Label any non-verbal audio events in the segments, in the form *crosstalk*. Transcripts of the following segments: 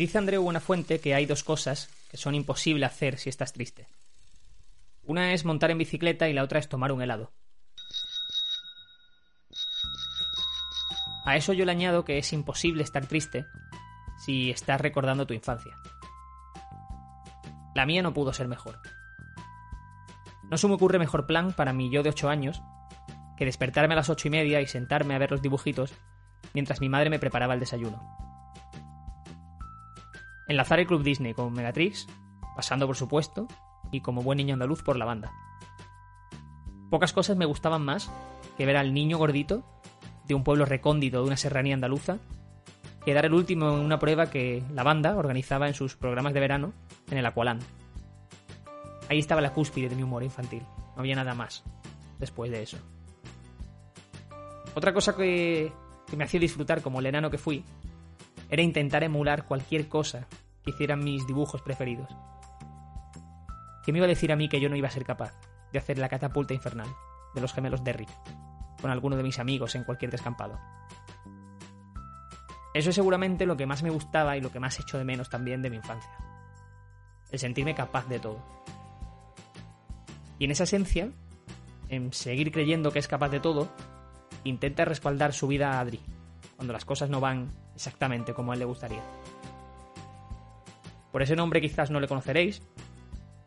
Dice Andreu Buenafuente que hay dos cosas que son imposibles hacer si estás triste. Una es montar en bicicleta y la otra es tomar un helado. A eso yo le añado que es imposible estar triste si estás recordando tu infancia. La mía no pudo ser mejor. No se me ocurre mejor plan para mi yo de 8 años que despertarme a las ocho y media y sentarme a ver los dibujitos mientras mi madre me preparaba el desayuno. Enlazar el Club Disney con Megatrix, pasando por supuesto, y como buen niño andaluz por la banda. Pocas cosas me gustaban más que ver al niño gordito de un pueblo recóndito de una serranía andaluza que dar el último en una prueba que la banda organizaba en sus programas de verano en el Aqualand. Ahí estaba la cúspide de mi humor infantil. No había nada más después de eso. Otra cosa que, que me hacía disfrutar como el enano que fui era intentar emular cualquier cosa hicieran mis dibujos preferidos. ¿Qué me iba a decir a mí que yo no iba a ser capaz de hacer la catapulta infernal de los gemelos Derrick con alguno de mis amigos en cualquier descampado? Eso es seguramente lo que más me gustaba y lo que más echo de menos también de mi infancia. El sentirme capaz de todo. Y en esa esencia, en seguir creyendo que es capaz de todo, intenta respaldar su vida a Adri, cuando las cosas no van exactamente como a él le gustaría. Por ese nombre quizás no le conoceréis,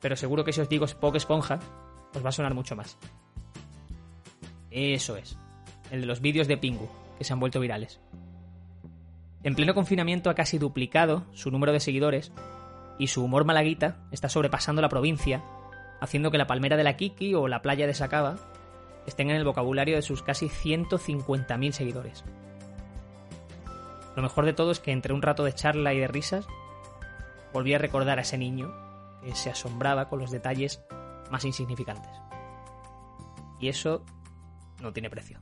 pero seguro que si os digo Spock Esponja, os va a sonar mucho más. Eso es, el de los vídeos de Pingu, que se han vuelto virales. En pleno confinamiento ha casi duplicado su número de seguidores y su humor malaguita está sobrepasando la provincia, haciendo que la palmera de la Kiki o la playa de Sacaba estén en el vocabulario de sus casi 150.000 seguidores. Lo mejor de todo es que entre un rato de charla y de risas, volví a recordar a ese niño que se asombraba con los detalles más insignificantes. Y eso no tiene precio.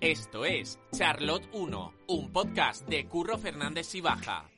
Esto es Charlotte 1, un podcast de Curro Fernández y Baja.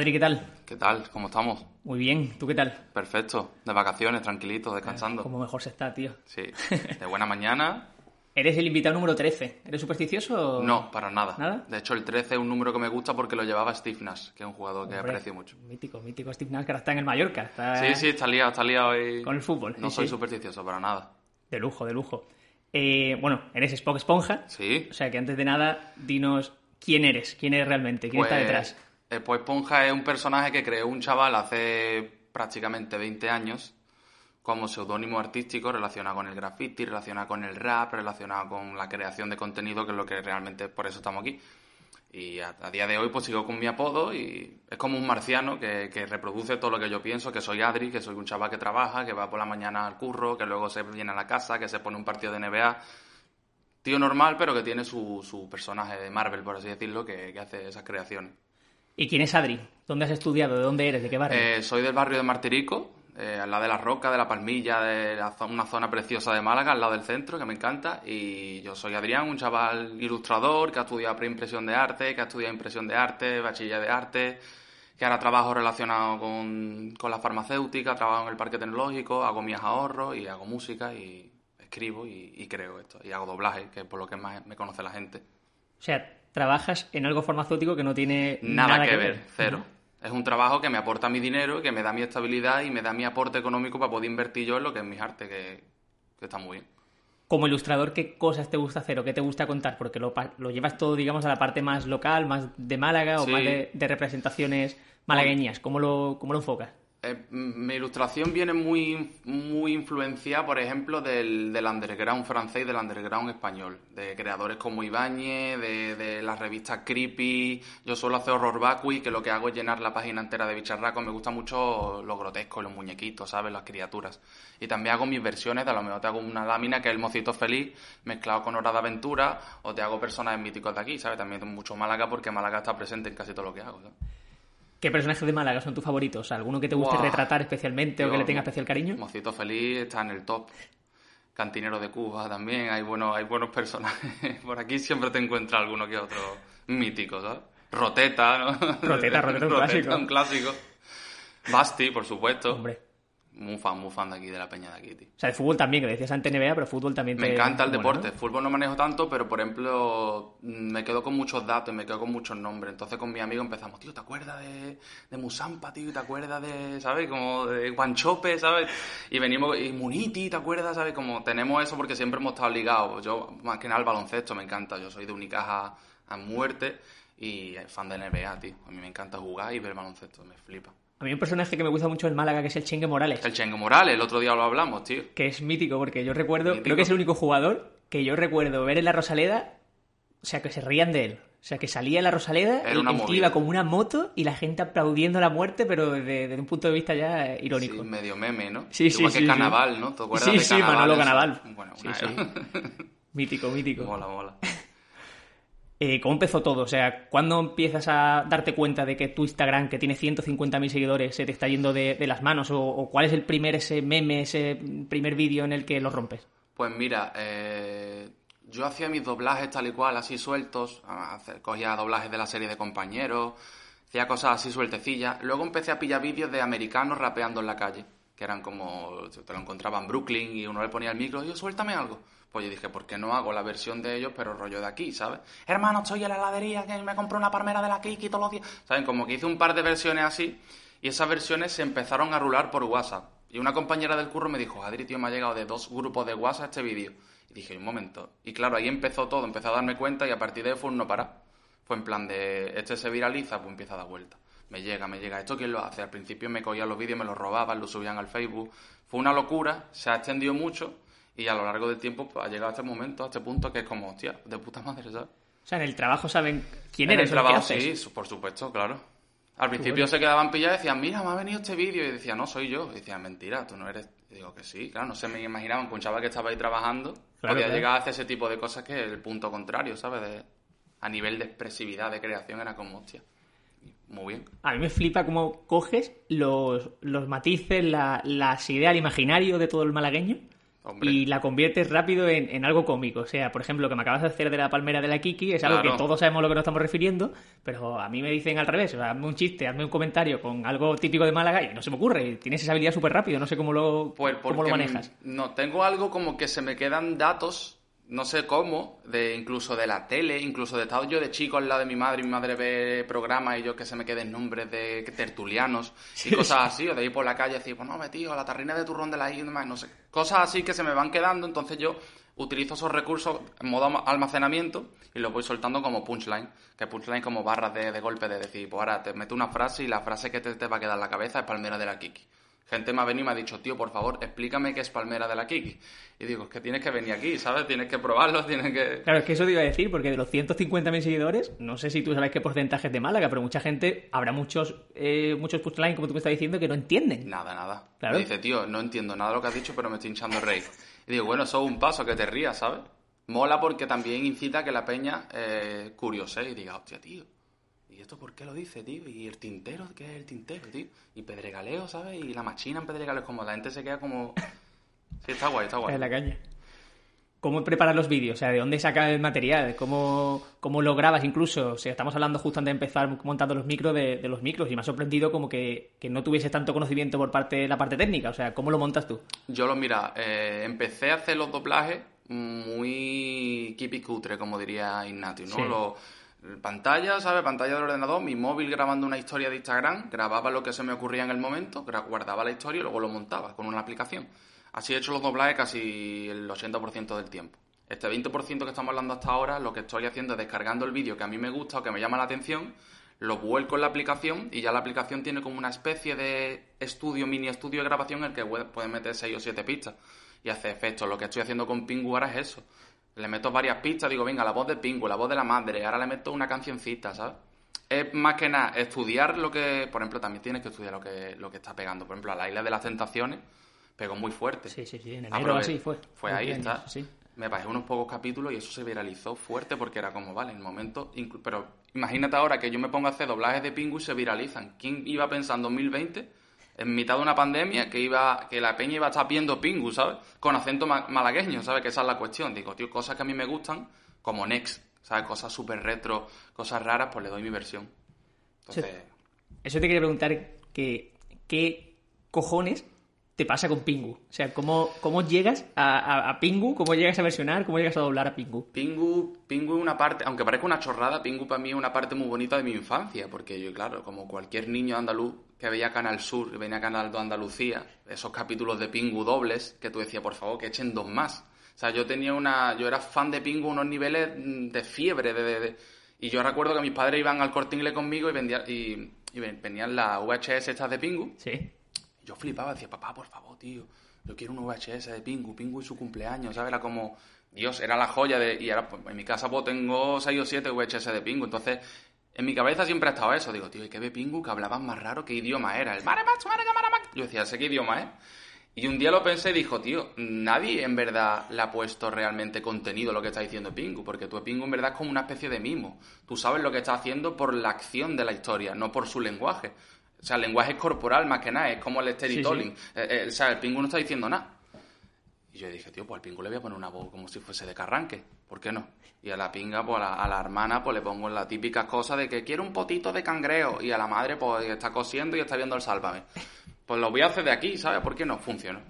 Adri, ¿qué tal? ¿Qué tal? ¿Cómo estamos? Muy bien, ¿tú qué tal? Perfecto. De vacaciones, tranquilito, descansando. Como mejor se está, tío. Sí. *laughs* De buena mañana. Eres el invitado número 13. ¿Eres supersticioso? o- No, para nada. ¿Nada? De hecho, el 13 es un número que me gusta porque lo llevaba Steve Nash, que es un jugador que Hombre, aprecio mucho. Mítico, mítico Steve Nash, que ahora está en el Mallorca. está Sí, sí, está liado, está liado hoy. Con el fútbol. No sí, soy sí. supersticioso, para nada. De lujo, de lujo. Eh, bueno, eres Spock Esponja. Sí. O sea que antes de nada, dinos quién eres, quién eres realmente, quién está Pues, detrás. Eh, pues Ponja es un personaje que creó un chaval hace prácticamente 20 años como seudónimo artístico relacionado con el graffiti, relacionado con el rap, relacionado con la creación de contenido, que es lo que realmente por eso estamos aquí. Y a, a día de hoy pues sigo con mi apodo y es como un marciano que, reproduce todo lo que yo pienso, que soy Adri, que soy un chaval que trabaja, que va por la mañana al curro, que luego se viene a la casa, que se pone un partido de NBA. Tío normal, pero que tiene su, su personaje de Marvel, por así decirlo, que, que hace esas creaciones. ¿Y quién es Adri? ¿Dónde has estudiado? ¿De dónde eres? ¿De qué barrio? Eh, soy del barrio de Martirico, eh, al lado de la Roca, de la Palmilla, de la zo- una zona preciosa de Málaga, al lado del centro, que me encanta. Y yo soy Adrián, un chaval ilustrador que ha estudiado preimpresión de arte, que ha estudiado impresión de arte, bachiller de arte, que ahora trabajo relacionado con, con la farmacéutica, trabajo en el parque tecnológico, hago mis ahorros y hago música y escribo y, y creo esto. Y hago doblaje, que es por lo que más me conoce la gente. O sea, trabajas en algo farmacéutico que no tiene Nada, nada, que, ver, cero. Es un trabajo que me aporta mi dinero, que me da mi estabilidad y me da mi aporte económico para poder invertir yo en lo que es mi arte, que, que está muy bien. Como ilustrador, ¿qué cosas te gusta hacer o qué te gusta contar? Porque lo, lo llevas todo, digamos, a la parte más local, más de Málaga o más de, de representaciones malagueñas. ¿Cómo lo, cómo lo enfocas? Eh, mi ilustración viene muy, muy influenciada, por ejemplo, del, del underground francés y del underground español, de creadores como Ibáñez, de, de las revistas Creepy. Yo suelo hacer horror vacui, que lo que hago es llenar la página entera de bicharracos. Me gusta mucho lo grotesco, los muñequitos, ¿sabes? Las criaturas. Y también hago mis versiones, de a lo mejor te hago una lámina que es el mocito feliz, mezclado con hora de aventura, o te hago personajes míticos de aquí, ¿sabes? También mucho Málaga, porque Málaga está presente en casi todo lo que hago, ¿sabes? ¿Qué personajes de Málaga son tus favoritos? ¿Alguno que te guste retratar especialmente o que le tenga especial cariño? Mocito Feliz está en el top. Cantinero de Cuba también. Hay buenos, hay buenos personajes. *laughs* Por aquí siempre te encuentras alguno que otro mítico, ¿sabes? Roteta, ¿no? Roteta, Roteta, un *laughs* clásico. un clásico. Basti, por supuesto. Hombre. Muy fan, muy fan de aquí, de la peña de aquí, tío. O sea, de fútbol también, que decías antes NBA, pero fútbol también te... Me encanta el bueno, deporte. ¿no? Fútbol no manejo tanto, pero por ejemplo, mm, me quedo con muchos datos, me quedo con muchos nombres. Entonces con mi amigo empezamos, tío, ¿te acuerdas de, de Musampa, tío? ¿Te acuerdas de, ¿sabes? Como de Guanchope, ¿sabes? Y venimos, y Muniti, ¿te acuerdas? ¿Sabes? Como tenemos eso porque siempre hemos estado ligados. Yo, más que nada, el baloncesto me encanta. Yo soy de Unicaja a muerte y fan de NBA, tío. A mí me encanta jugar y ver baloncesto, me flipa. A mí un personaje que me gusta mucho en Málaga, que es el Chengue Morales. El Chengo Morales, el otro día lo hablamos, tío. que es mítico, porque yo recuerdo, Mítico. creo que es el único jugador que yo recuerdo ver en la Rosaleda, o sea, que se rían de él. O sea, que salía en la Rosaleda, Era el, una el tío movida. iba como una moto y la gente aplaudiendo la muerte, pero desde, desde un punto de vista ya irónico. Sí, medio meme, ¿no? Sí, sí, Igual sí, que sí. Carnaval, ¿no? ¿Te acuerdas Sí, de sí? Manolo Eso? Carnaval. Bueno, Sí, una sí. Mítico, mítico. mola, mola. Eh, ¿Cómo empezó todo? O sea, ¿cuándo empiezas a darte cuenta de que tu Instagram, que tiene 150.000 seguidores, se te está yendo de, las manos? O, cuál es el primer ese meme, ese primer vídeo en el que lo rompes? Pues mira, eh, yo hacía mis doblajes tal y cual, así sueltos, cogía doblajes de la serie de compañeros, hacía cosas así sueltecillas. Luego empecé a pillar vídeos de americanos rapeando en la calle, que eran como, te lo encontraba en Brooklyn y uno le ponía el micro yo, suéltame algo. Pues yo dije, ¿por qué no hago la versión de ellos, pero rollo de aquí, ¿sabes? Hermano, estoy en la heladería, que me compré una palmera de la Kiki todos los días. ¿Saben? Como que hice un par de versiones así y esas versiones se empezaron a rular por WhatsApp. Y una compañera del curro me dijo, Adri, tío, me ha llegado de dos grupos de WhatsApp este vídeo. Y dije, un momento. Y claro, ahí empezó todo, empecé a darme cuenta y a partir de ahí fue un no parar. Fue en plan de, este se viraliza, pues empieza a dar vuelta. Me llega, me llega. ¿Esto quién lo hace? Al principio me cogían los vídeos, me los robaban, los subían al Facebook. Fue una locura, se ha extendido mucho y a lo largo del tiempo pues, ha llegado a este momento, a este punto que es como, hostia, de puta madre, ¿sabes? O sea, en el trabajo saben quién En eres el lo que trabajo, sí, por supuesto, claro. Al principio se quedaban pillados y decían, mira, me ha venido este vídeo. Y decía, no, soy yo. Y decían, mentira, tú no eres. Y digo que sí, claro, no se me imaginaban que un chaval que estaba ahí trabajando Claro, podía claro. llegar a hacer ese tipo de cosas que el punto contrario, ¿sabes? De- a nivel de expresividad, de creación, era como, hostia, muy bien. A mí me flipa cómo coges los, los matices, la- las ideas, el imaginario de todo el malagueño Hombre. y la conviertes rápido en, en algo cómico. O sea, por ejemplo, lo que me acabas de hacer de la palmera de la Kiki es algo Claro. que todos sabemos a lo que nos estamos refiriendo, pero a mí me dicen al revés. O sea, hazme un chiste, hazme un comentario con algo típico de Málaga y no se me ocurre. Tienes esa habilidad súper rápido, no sé cómo lo, Pues cómo lo manejas. No, tengo algo como que se me quedan datos, no sé cómo, de incluso de la tele, incluso de estado yo de chico al lado de mi madre, y mi madre ve programas y yo que se me queden nombres de tertulianos y cosas así, o de ir por la calle y decir, pues no, me tío, la tarrina de turrón de la isla, no sé, cosas así que se me van quedando, entonces yo utilizo esos recursos en modo alma- almacenamiento y los voy soltando como punchline, que punchline como barras de, de golpe de decir, pues ahora te meto una frase y la frase que te, te va a quedar en la cabeza es palmera de la Kiki. Gente me ha venido y me ha dicho, tío, por favor, explícame qué es palmera de la Kiki. Y digo, es que tienes que venir aquí, ¿sabes? Tienes que probarlo, *laughs* tienes que... Claro, es que eso te iba a decir, porque de los 150.000 seguidores, no sé si tú sabes qué porcentaje es de Málaga, pero mucha gente, habrá muchos eh, muchos punchlines, como tú me estás diciendo, que no entienden. Nada, nada. Claro. Me dice, tío, no entiendo nada de lo que has dicho, pero me estoy hinchando el rey. Y digo, bueno, eso es un paso, que te rías, ¿sabes? Mola porque también incita a que la peña eh, curiose y diga, hostia, tío, ¿y esto por qué lo dice, tío? ¿Y el tintero? ¿Qué es el tintero, tío? Y pedregaleo, ¿sabes? Y la machina en pedregaleo, es como la gente se queda como... *coughs* Sí, está guay, está guay. En la caña. ¿Cómo preparas los vídeos? O sea, ¿de dónde sacas el material? ¿Cómo, cómo lo grabas incluso? O sea, estamos hablando justo antes de empezar montando los micros de, de los micros y me ha sorprendido como que, que no tuvieses tanto conocimiento por parte de la parte técnica. O sea, ¿cómo lo montas tú? Yo lo, mira, eh, empecé a hacer los doblajes muy kipi cutre, como diría Ignatius, ¿no? Sí. Lo- Pantalla, ¿sabes? Pantalla del ordenador, mi móvil grabando una historia de Instagram, grababa lo que se me ocurría en el momento, guardaba la historia y luego lo montaba con una aplicación. Así he hecho los doblajes casi el 80% del tiempo. Este 20% que estamos hablando hasta ahora, lo que estoy haciendo es descargando el vídeo que a mí me gusta o que me llama la atención, lo vuelco en la aplicación y ya la aplicación tiene como una especie de estudio, mini estudio de grabación en el que puedes meter 6 o 7 pistas y hace efectos. Lo que estoy haciendo con Pingu es eso. Le meto varias pistas, digo, venga, la voz de Pingu, la voz de la madre, ahora le meto una cancioncita, ¿sabes? Es más que nada estudiar lo que, por ejemplo, también tienes que estudiar lo que, lo que está pegando. Por ejemplo, a la isla de las tentaciones pegó muy fuerte. Sí, sí, sí, en enero así fue. Fue ahí, está. sí. Me bajé unos pocos capítulos y eso se viralizó fuerte porque era como, vale, en el momento... Pero imagínate ahora que yo me pongo a hacer doblajes de Pingu y se viralizan. ¿Quién iba a pensar en 2020, en mitad de una pandemia, que iba que la peña iba a estar viendo Pingu, ¿sabes? Con acento ma- malagueño, ¿sabes? Que esa es la cuestión. Digo, tío, cosas que a mí me gustan, como Next, ¿sabes? Cosas súper retro, cosas raras, pues le doy mi versión. Entonces... Eso te quería preguntar que qué cojones te pasa con Pingu. O sea, ¿cómo, cómo llegas a, a- a Pingu? ¿Cómo llegas a versionar? ¿Cómo llegas a doblar a Pingu? Pingu, Pingu es una parte, aunque parezca una chorrada, Pingu para mí es una parte muy bonita de mi infancia, porque yo, claro, como cualquier niño andaluz que veía Canal Sur, que venía Canal de Andalucía, esos capítulos de Pingu dobles, que tú decías, por favor, que echen dos más. O sea, yo tenía una, yo era fan de Pingu unos niveles mm, de fiebre, de, de- de- y yo recuerdo que mis padres iban al Corte Inglés conmigo y vendían, y, y ven- venían las VHS estas de Pingu, Sí. yo flipaba, decía, papá, por favor, tío, yo quiero un VHS de Pingu, Pingu y su cumpleaños, ¿sabes? Era como, Dios, era la joya de... Y ahora, pues, en mi casa, pues, tengo 6 o 7 VHS de Pingu, entonces, en mi cabeza siempre ha estado eso. Digo, tío, ¿y qué ve Pingu? Que hablaban más raro, ¿qué idioma era? El maramax, maramax. Yo decía, sé qué idioma es. Y un día lo pensé y dijo, tío, nadie en verdad le ha puesto realmente contenido a lo que está diciendo Pingu, porque tu Pingu en verdad es como una especie de mimo. Tú sabes lo que está haciendo por la acción de la historia, no por su lenguaje. O sea, el lenguaje es corporal más que nada, es como el storytelling. Eh, eh, o sea, el Pingu no está diciendo nada. Y yo dije, tío, pues al Pingu le voy a poner una voz como si fuese de carranque. ¿Por qué no? Y a la pinga, pues a la, a la hermana, pues le pongo la típica cosa de que quiero un potito de cangreo. Y a la madre, pues está cosiendo y está viendo el sálvame. Pues lo voy a hacer de aquí, ¿sabes? ¿Por qué no? Funciona.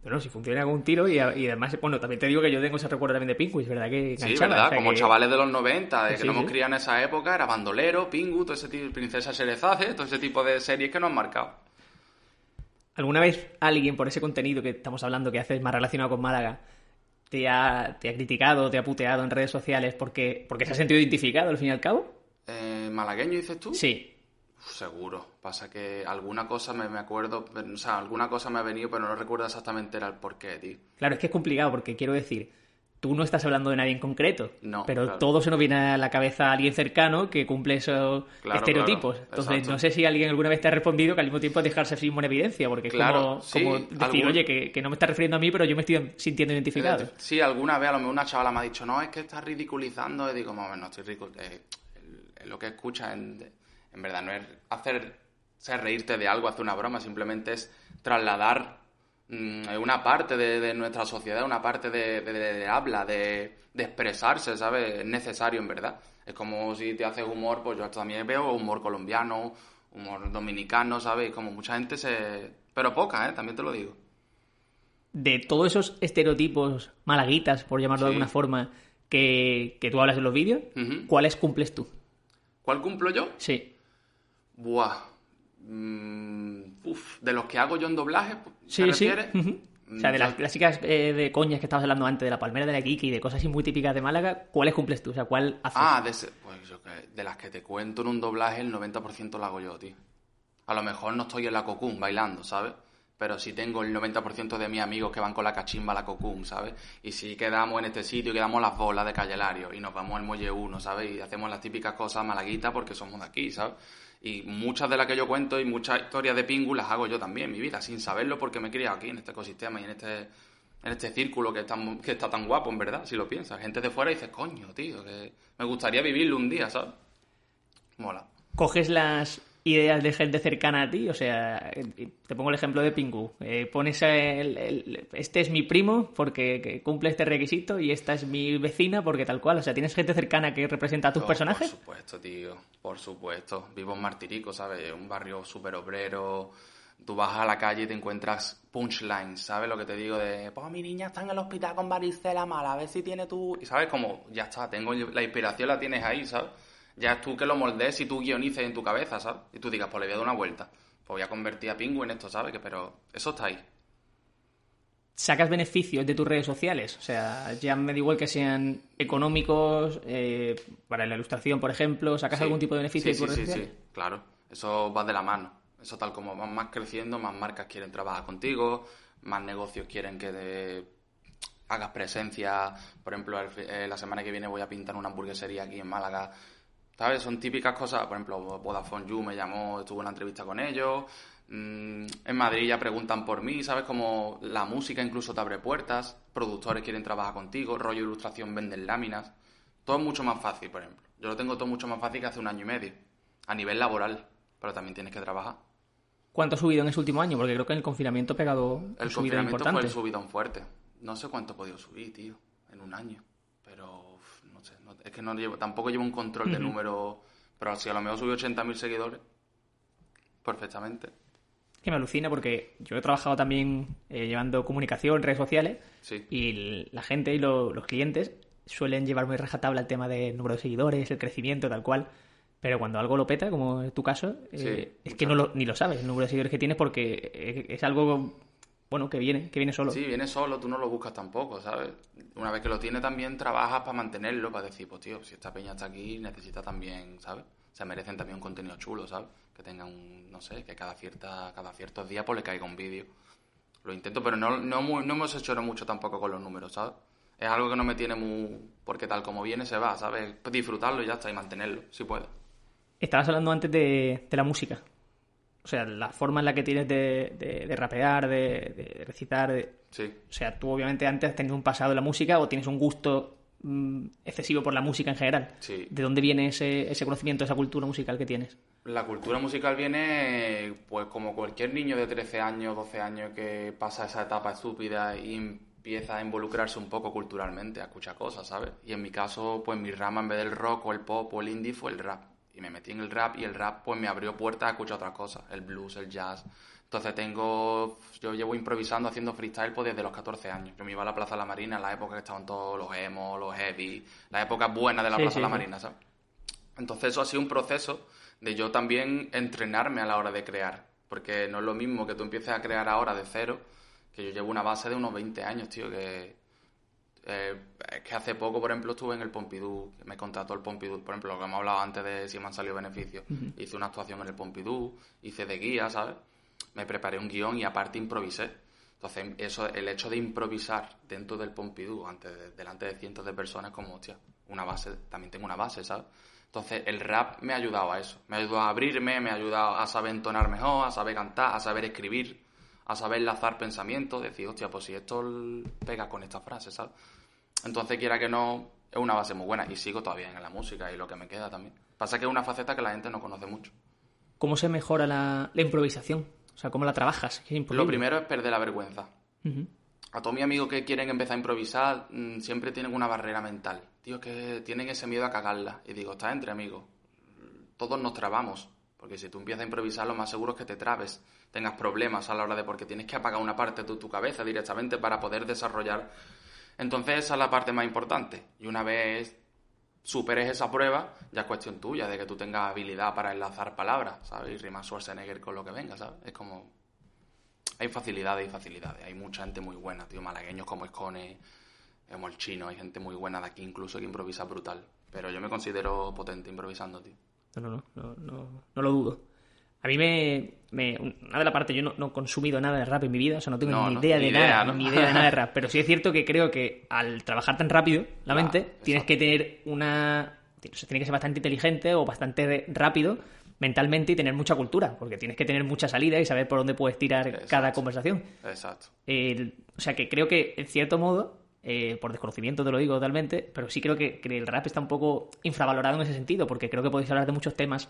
Pero si funciona con un tiro y, y además, bueno, también te digo que yo tengo ese recuerdo también de Pingu, es verdad que Sí, ¿verdad? o sea Como que- chavales de los 90, de que Sí, nos hemos sí. criado en esa época, era Bandolero, Pingu, todo ese tipo, Princesa Sherezade, todo ese tipo de series que nos han marcado. ¿Alguna vez alguien por ese contenido que estamos hablando que haces más relacionado con Málaga te ha, te ha criticado, te ha puteado en redes sociales porque, porque se ha sentido identificado al fin y al cabo? Eh, ¿Malagueño dices tú? Sí. Uf, seguro. Pasa que alguna cosa me, me acuerdo, o sea, alguna cosa me ha venido, pero no recuerdo exactamente el porqué, tío. Claro, es que es complicado porque quiero decir, tú no estás hablando de nadie en concreto, No, pero claro. todo se nos viene a la cabeza a alguien cercano que cumple esos Claro, estereotipos. claro, Entonces, exacto. no sé si alguien alguna vez te ha respondido que al mismo tiempo es dejarse así en evidencia, porque es Claro, como, sí, como decir, algún- oye, que, que no me estás refiriendo a mí, pero yo me estoy sintiendo identificado. Eh, Sí, alguna vez a lo mejor una chavala me ha dicho, no, es que estás ridiculizando. Y digo, "Mamá, no estoy ridiculizando. lo que escuchas en, en verdad no es hacer ser reírte de algo, hacer una broma, simplemente es trasladar una parte de, de nuestra sociedad, una parte de, de- de habla, de, de expresarse, ¿sabes? Es necesario, en verdad. Es como si te haces humor, pues yo también veo humor colombiano, humor dominicano, ¿sabes? Como mucha gente se... Pero poca, ¿eh? También te lo digo. de todos esos estereotipos malaguitas, por llamarlo de alguna forma, que, que tú hablas en los vídeos. ¿cuáles cumples tú? ¿Cuál cumplo yo? Sí. Buah. Mm, uf, de los que hago yo en doblaje, ¿te Sí, sí. refieres? ujú. O sea, de Mm, las clásicas eh, de coñas que estabas hablando antes, de la palmera de la Kiki y de cosas así muy típicas de Málaga, ¿cuáles cumples tú? O sea, ¿cuál haces? Ah, de, ese- pues yo que- de las que te cuento en un doblaje, el 90% lo hago yo, tío. A lo mejor no estoy en la cocum bailando, ¿sabes? Pero sí tengo el 90% de mis amigos que van con la cachimba a la cocum, ¿sabes? Y si quedamos en este sitio, quedamos las bolas de Callelario y nos vamos al Muelle 1, ¿sabes? Y hacemos las típicas cosas malaguitas porque somos de aquí, ¿sabes? Y muchas de las que yo cuento y muchas historias de Pingu las hago yo también en mi vida, sin saberlo porque me he criado aquí, en este ecosistema y en este, en este círculo que está, que está tan guapo, en verdad, si lo piensas. Gente de fuera dice, coño, tío, que me gustaría vivirlo un día, ¿sabes? Mola. ¿Coges las ideas de gente cercana a ti? O sea, eh, te pongo el ejemplo de Pingu. Eh, pones el, el- este es mi primo porque que cumple este requisito y esta es mi vecina porque tal cual. O sea, ¿tienes gente cercana que representa a tus personajes? Por supuesto, tío, por supuesto. Vivo en Martirico, ¿sabes? Un barrio súper obrero. Tú vas a la calle y te encuentras punchlines, ¿sabes lo que te digo? De, pues mi niña está en el hospital con varicela mala, a ver si tiene tú... Y sabes, como, ya está, tengo la inspiración, la tienes ahí, ¿sabes? Ya es tú que lo moldees y tú guionices en tu cabeza, ¿sabes? Y tú digas, pues le voy a dar una vuelta. Pues voy a convertir a Pingu en esto, ¿sabes? Que, pero eso está ahí. ¿Sacas beneficios de tus redes sociales? O sea, ya me da igual que sean económicos, eh, para la ilustración, por ejemplo. ¿Sacas Sí. algún tipo de beneficio sí, de tus sí, redes sí, sociales? sí, claro. Eso va de la mano. Eso tal como vas más creciendo, más marcas quieren trabajar contigo, más negocios quieren que te hagas presencia. Por ejemplo, el eh, la semana que viene voy a pintar una hamburguesería aquí en Málaga. ¿Sabes? Son típicas cosas. Por ejemplo, Vodafone You me llamó, estuve en una entrevista con ellos. Mm, En Madrid ya preguntan por mí, ¿sabes? Como la música incluso te abre puertas. Productores quieren trabajar contigo. Rollo ilustración venden láminas. Todo es mucho más fácil, por ejemplo. Yo lo tengo todo mucho más fácil que hace un año y medio. A nivel laboral. Pero también tienes que trabajar. ¿Cuánto ha subido en ese último año? Porque creo que en el confinamiento ha pegado El confinamiento fue el subidón fuerte. No sé cuánto he podido subir, tío, en un año. Pero es que no llevo, tampoco llevo un control de número. Pero si a lo mejor subí 80.000 seguidores, perfectamente. que me alucina porque yo he trabajado también eh, llevando comunicación, redes sociales, Sí. y la gente y lo- los clientes suelen llevar muy rajatabla el tema del número de seguidores, el crecimiento, tal cual. Pero cuando algo lo peta, como es tu caso, eh, Sí, es que no lo, ni lo sabes el número de seguidores que tienes porque es algo bueno que viene, que viene solo. Sí, viene solo, tú no lo buscas tampoco, ¿sabes? Una vez que lo tienes también trabajas para mantenerlo, para decir, pues tío, si esta peña está aquí, necesita también, ¿sabes? Se merecen también un contenido chulo, ¿sabes? Que tengan un, no sé, que cada cierta, cada ciertos días pues le caiga un vídeo. Lo intento, pero no, no, muy- no hemos hecho mucho tampoco con los números, ¿sabes? Es algo que no me tiene muy... Porque tal como viene se va, ¿sabes? Disfrutarlo y ya está, y mantenerlo, si puedes. Estabas hablando antes de, de la música. O sea, la forma en la que tienes de, de- de rapear, de, de recitar. de- Sí. O sea, tú obviamente antes has tenido un pasado en la música o tienes un gusto mm, excesivo por la música en general. Sí. ¿De dónde viene ese, ese conocimiento, esa cultura musical que tienes? La cultura musical viene, pues como cualquier niño de 13 años, 12 años que pasa esa etapa estúpida y empieza a involucrarse un poco culturalmente, a escuchar cosas, ¿sabes? Y en mi caso, pues mi rama en vez del rock o el pop o el indie fue el rap. Y me metí en el rap y el rap pues me abrió puertas a escuchar otras cosas, el blues, el jazz. Entonces tengo, yo llevo improvisando, haciendo freestyle pues desde los 14 años. Yo me iba a la Plaza de la Marina en la época que estaban todos los emos, los heavy, la época buena de la Sí, Plaza sí, de la sí. Marina, ¿sabes? Entonces eso ha sido un proceso de yo también entrenarme a la hora de crear. Porque no es lo mismo que tú empieces a crear ahora de cero, que yo llevo una base de unos 20 años, tío, que... eh, es que hace poco, por ejemplo, estuve en el Pompidou, me contrató el Pompidou, por ejemplo, lo que hemos hablado antes de si me han salido beneficios. Hice una actuación en el Pompidou, hice de guía, ¿sabes? Me preparé un guion y aparte improvisé. Entonces, eso, el hecho de improvisar dentro del Pompidou, ante, delante de cientos de personas, como, hostia, una base, también tengo una base, ¿sabes? Entonces, el rap me ha ayudado a eso. Me ha ayudado a abrirme, me ha ayudado a saber entonar mejor, a saber cantar, a saber escribir, a saber enlazar pensamientos, decir, hostia, pues si esto pega con esta frase, ¿sabes? Entonces, quiera que no, es una base muy buena y sigo todavía en la música y lo que me queda también. Pasa que es una faceta que la gente no conoce mucho. ¿Cómo se mejora la, la improvisación? O sea, ¿cómo la trabajas? Lo primero es perder la vergüenza. A todos mis amigos que quieren empezar a improvisar, mm, siempre tienen una barrera mental. Tío, es que tienen ese miedo a cagarla. Y digo, estás entre amigos. Todos nos trabamos. Porque si tú empiezas a improvisar, lo más seguro es que te trabes. Tengas problemas a la hora de... Porque tienes que apagar una parte de tu cabeza directamente para poder desarrollar. Entonces esa es la parte más importante. Y una vez superes esa prueba, ya es cuestión tuya, de que tú tengas habilidad para enlazar palabras, ¿sabes? Y rimar Schwarzenegger con lo que venga, ¿sabes? Es como... Hay facilidades y facilidades. Hay mucha gente muy buena, tío. Malagueños como Escone, como el chino. Hay gente muy buena de aquí incluso que improvisa brutal. Pero yo me considero potente improvisando, tío. No, no, no, no, no, no lo dudo. A mí me, me- Una de la parte, yo no, no he consumido nada de rap en mi vida, o sea, no tengo No, ni idea de idea, nada, ¿no? ni idea de nada de *laughs* rap. Pero sí es cierto que creo que al trabajar tan rápido la mente, tienes que tener una. o sea, tiene que ser bastante inteligente o bastante rápido mentalmente y tener mucha cultura, porque tienes que tener mucha salida y saber por dónde puedes tirar Exacto. cada conversación. Exacto. O sea que creo que, en cierto modo, eh, por desconocimiento te lo digo totalmente, pero sí creo que, que el rap está un poco infravalorado en ese sentido, porque creo que podéis hablar de muchos temas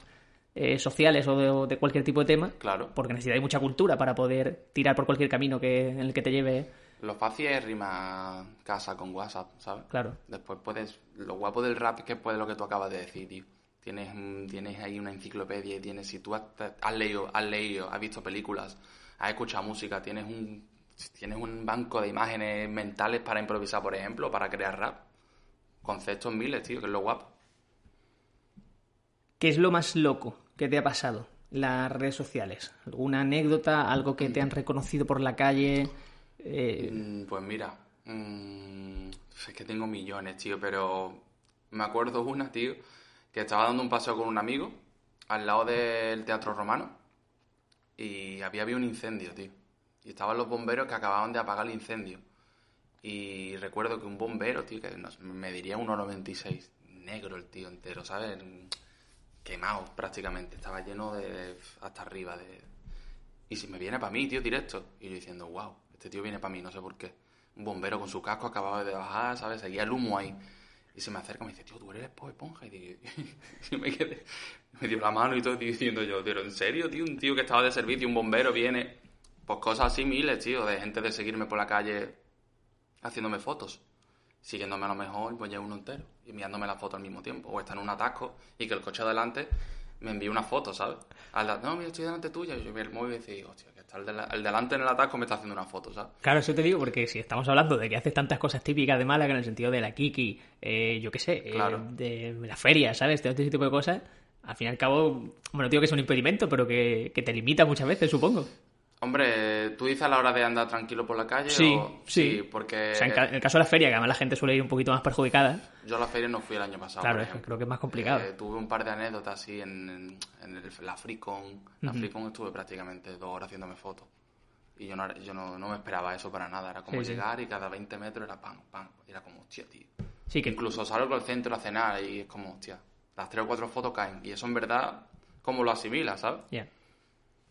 eh, sociales o de, o de cualquier tipo de tema, Claro. porque necesitáis mucha cultura para poder tirar por cualquier camino que, en el que te lleve. Lo fácil es rimar casa con WhatsApp, ¿sabes? Claro. Después puedes... Lo guapo del rap es que puede lo que tú acabas de decir, tío. Tienes, tienes ahí una enciclopedia y tienes... Si tú has, has leído, has leído, has visto películas, has escuchado música, tienes un... Tienes un banco de imágenes mentales para improvisar, por ejemplo, para crear rap. Conceptos miles, tío, que es lo guapo. ¿Qué es lo más loco que te ha pasado las redes sociales? ¿Alguna anécdota? ¿Algo que te han reconocido por la calle? Eh, Mm, Pues mira, mm, es que tengo millones, tío, pero me acuerdo una, tío, que estaba dando un paseo con un amigo al lado del Teatro Romano y había habido un incendio, tío. Y estaban los bomberos que acababan de apagar el incendio. Y recuerdo que un bombero, tío, que me diría 1,96, negro el tío entero, ¿sabes? Quemado prácticamente, estaba lleno de... hasta arriba de... Y si me viene para mí, tío, directo. Y yo diciendo, wow, este tío viene para mí, no sé por qué. Un bombero con su casco acababa de bajar, ¿sabes? Seguía el humo ahí. Y se me acerca y me dice, tío, tú eres Bob Esponja. Y, digo- *laughs* y me quedé, me dio la mano y todo, diciendo yo, pero en serio, tío, un tío que estaba de servicio, un bombero viene. Pues cosas así miles, tío, de gente de seguirme por la calle haciéndome fotos. Siguiéndome a lo mejor, pues ya uno entero. Y mirándome la foto al mismo tiempo. O está en un atasco y que el coche adelante me envía una foto, ¿sabes? Al no, mira, estoy delante tuya. Y yo veo el móvil y digo, hostia, que está el, de la- el delante en el atasco me está haciendo una foto, ¿sabes? Claro, eso te digo porque si estamos hablando de que haces tantas cosas típicas de Málaga en el sentido de la Kiki, eh, yo qué sé, eh, Claro. de la feria, ¿sabes? Todo este tipo de cosas, al fin y al cabo, bueno, digo que es un impedimento, pero que, que te limita muchas veces, supongo. Hombre, ¿tú dices a la hora de andar tranquilo por la calle? Sí, o- sí. porque O sea, en, ca- en el caso de la feria, que además la gente suele ir un poquito más perjudicada, yo a la feria no fui el año pasado. Claro, creo que es más complicado. Eh, tuve un par de anécdotas así en, en- en el- la Fricon. La Fricon estuve prácticamente dos horas haciéndome fotos. Y yo no, yo no, no me esperaba eso para nada. Era como Sí, sí. llegar y cada 20 metros era pam, pam. Era como, hostia, tío. sí que Incluso salgo al centro a cenar y es como, hostia, las tres o cuatro fotos caen. Y eso en verdad, como lo asimilas, ¿sabes? Ya.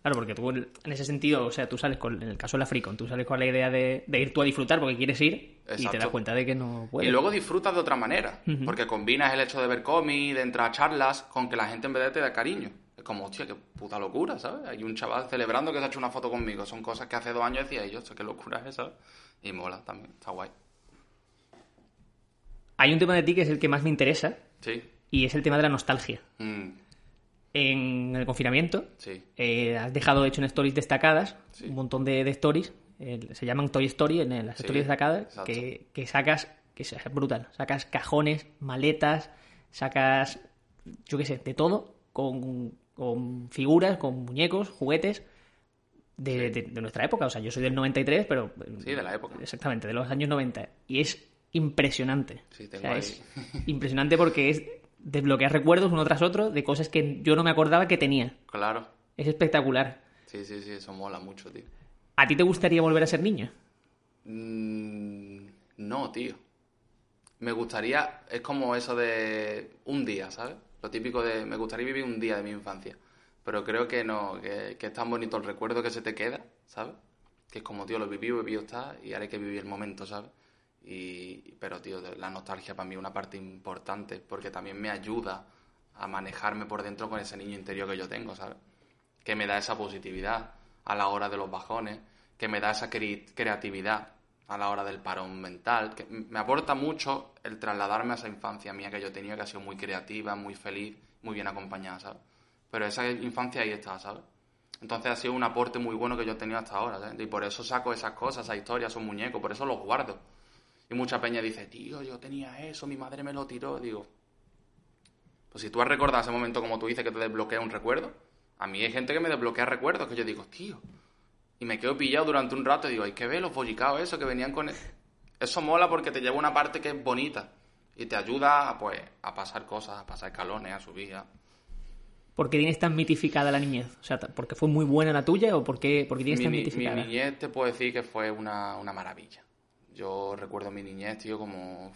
Claro, porque tú en ese sentido, o sea, tú sales con, en el caso de la Fricon, tú sales con la idea de, de ir tú a disfrutar porque quieres ir y te das cuenta de que no puedes. Y luego disfrutas de otra manera, porque combinas el hecho de ver cómics, de entrar a charlas, con que la gente en vez de te da cariño. Es como, hostia, qué puta locura, ¿sabes? Hay un chaval celebrando que se ha hecho una foto conmigo. Son cosas que hace dos años decía, yo, qué locura es esa. Y mola también, está guay. Hay un tema de ti que es el que más me interesa Sí, y es el tema de la nostalgia. Mm, En el confinamiento sí, eh, has dejado hecho en stories destacadas Sí. un montón de, de stories, eh, se llaman Toy Story en las Sí, stories destacadas, que, que sacas, que es brutal, sacas cajones, maletas, sacas, yo qué sé, de todo, con, con figuras, con muñecos, juguetes. De, de- de nuestra época, o sea, yo soy del 93, pero... Sí, de la época. Exactamente, de los años 90. Y es impresionante. Sí, O tengo sea, ahí. es impresionante porque es desbloquear recuerdos uno tras otro de cosas que yo no me acordaba que tenía. claro. Es espectacular. Sí, sí, sí, eso mola mucho, tío. ¿A ti te gustaría volver a ser niño? Mm, no, tío. Me gustaría, es como eso de un día, ¿sabes? Lo típico de, me gustaría vivir un día de mi infancia. Pero creo que no, que, que es tan bonito el recuerdo que se te queda, ¿sabes? Que es como, tío, lo viví, vivido está, y ahora hay que vivir el momento, ¿sabes? Y, pero, tío, la nostalgia para mí es una parte importante, porque también me ayuda a manejarme por dentro con ese niño interior que yo tengo, ¿sabes? que me da esa positividad a la hora de los bajones, que me da esa cre- creatividad a la hora del parón mental, que me aporta mucho el trasladarme a esa infancia mía que yo tenía, que ha sido muy creativa, muy feliz, muy bien acompañada, ¿sabes? Pero esa infancia ahí está, ¿sabes? Entonces ha sido un aporte muy bueno que yo he tenido hasta ahora, ¿sabes? Y por eso saco esas cosas, esas historias, esos muñecos, por eso los guardo. Y mucha peña dice, tío, yo tenía eso, mi madre me lo tiró. Digo, pues si tú has recordado ese momento como tú dices que te desbloquea un recuerdo, a mí hay gente que me desbloquea recuerdos que yo digo, tío, y me quedo pillado durante un rato y digo, hay que ver los bollicaos esos que venían con... el-". Eso mola porque te lleva una parte que es bonita y te ayuda pues, a pasar cosas, a pasar escalones, a subir. a- ¿Por qué tienes tan mitificada la niñez? O sea, ¿porque fue muy buena la tuya o por qué, por qué tienes Mi, tan ni- mi mitificada? niñez te puedo decir que fue una, una maravilla. Yo recuerdo mi niñez, tío, como...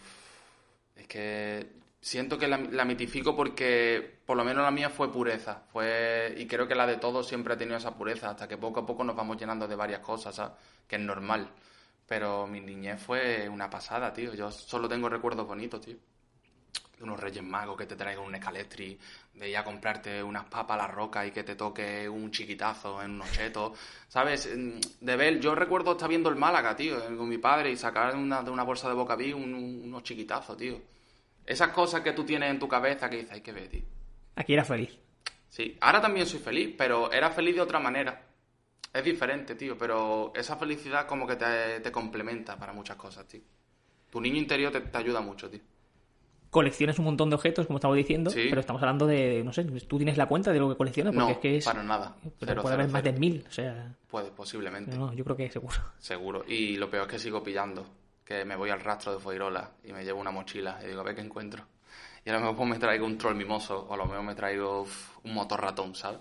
Es que siento que la, la mitifico porque por lo menos la mía fue pureza. Fue, y creo que la de todos siempre ha tenido esa pureza, hasta que poco a poco nos vamos llenando de varias cosas, ¿sabes? Que es normal. Pero mi niñez fue una pasada, tío. Yo solo tengo recuerdos bonitos, tío. De unos reyes magos que te traigan un escaletri, de ir a comprarte unas papas a la roca y que te toque un chiquitazo en unos chetos, ¿sabes? Mm, De ver, yo recuerdo estar viendo el Málaga, tío, eh, con mi padre y sacar una, de una bolsa de bocaví un- un- unos chiquitazos, tío. Esas cosas que tú tienes en tu cabeza que dices, hay que ver, tío. Aquí era feliz. Sí, ahora también soy feliz, pero era feliz de otra manera. Es diferente, tío, pero esa felicidad como que te, te complementa para muchas cosas, tío. Tu niño interior te, te ayuda mucho, tío. Coleccionas un montón de objetos, como estamos diciendo, Sí. pero estamos hablando de, no sé, tú tienes la cuenta de lo que coleccionas, porque No, es que es... para nada. Pero Cero, puede cero, haber más de mil, o sea... Puede, posiblemente. No, yo creo que seguro. Seguro. Y lo peor es que sigo pillando. Que me voy al rastro de Foirola y me llevo una mochila y digo, a ver qué encuentro. Y a lo mejor me traigo un troll mimoso o a lo mejor me traigo un motor ratón, ¿sabes?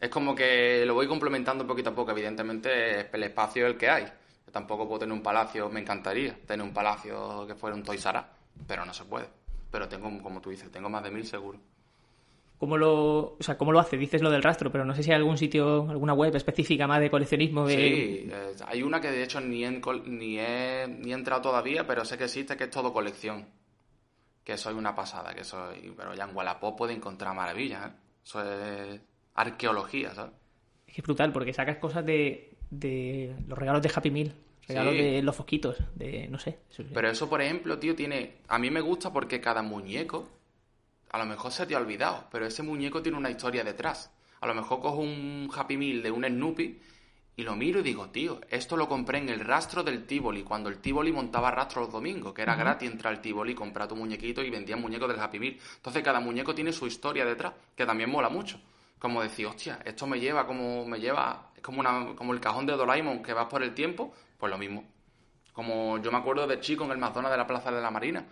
Es como que lo voy complementando poquito a poco. Evidentemente el espacio es el que hay. Yo tampoco puedo tener un palacio, me encantaría tener un palacio que fuera un Toys R Us, pero no se puede. Pero tengo, como tú dices, tengo más de mil seguro. ¿Cómo lo, o sea, ¿Cómo lo hace? Dices lo del rastro, pero no sé si hay algún sitio, alguna web específica más de coleccionismo. De... Sí, eh, hay una que de hecho ni, ni, he, ni he entrado todavía, pero sé que existe, que es todo colección. Que soy una pasada, que soy... Pero ya en Wallapop puede encontrar maravillas, ¿eh? Eso es arqueología, ¿sabes? Es que es brutal, porque sacas cosas de, de los regalos de Happy Meal, regalos Sí. de los fosquitos, de no sé. Pero eso, por ejemplo, tío, tiene... A mí me gusta porque cada muñeco, a lo mejor se te ha olvidado, pero ese muñeco tiene una historia detrás. A lo mejor cojo un Happy Meal de un Snoopy y lo miro y digo, tío, esto lo compré en el rastro del Tivoli, cuando el Tivoli montaba rastro los domingos, que era gratis entrar al Tivoli, comprar tu muñequito y vendían muñecos del Happy Meal. Entonces cada muñeco tiene su historia detrás, que también mola mucho. Como decir, hostia, esto me lleva como me lleva, es como una, como el cajón de Doraemon que vas por el tiempo, pues lo mismo. Como yo me acuerdo de chico en el McDonald's de la Plaza de la Marina.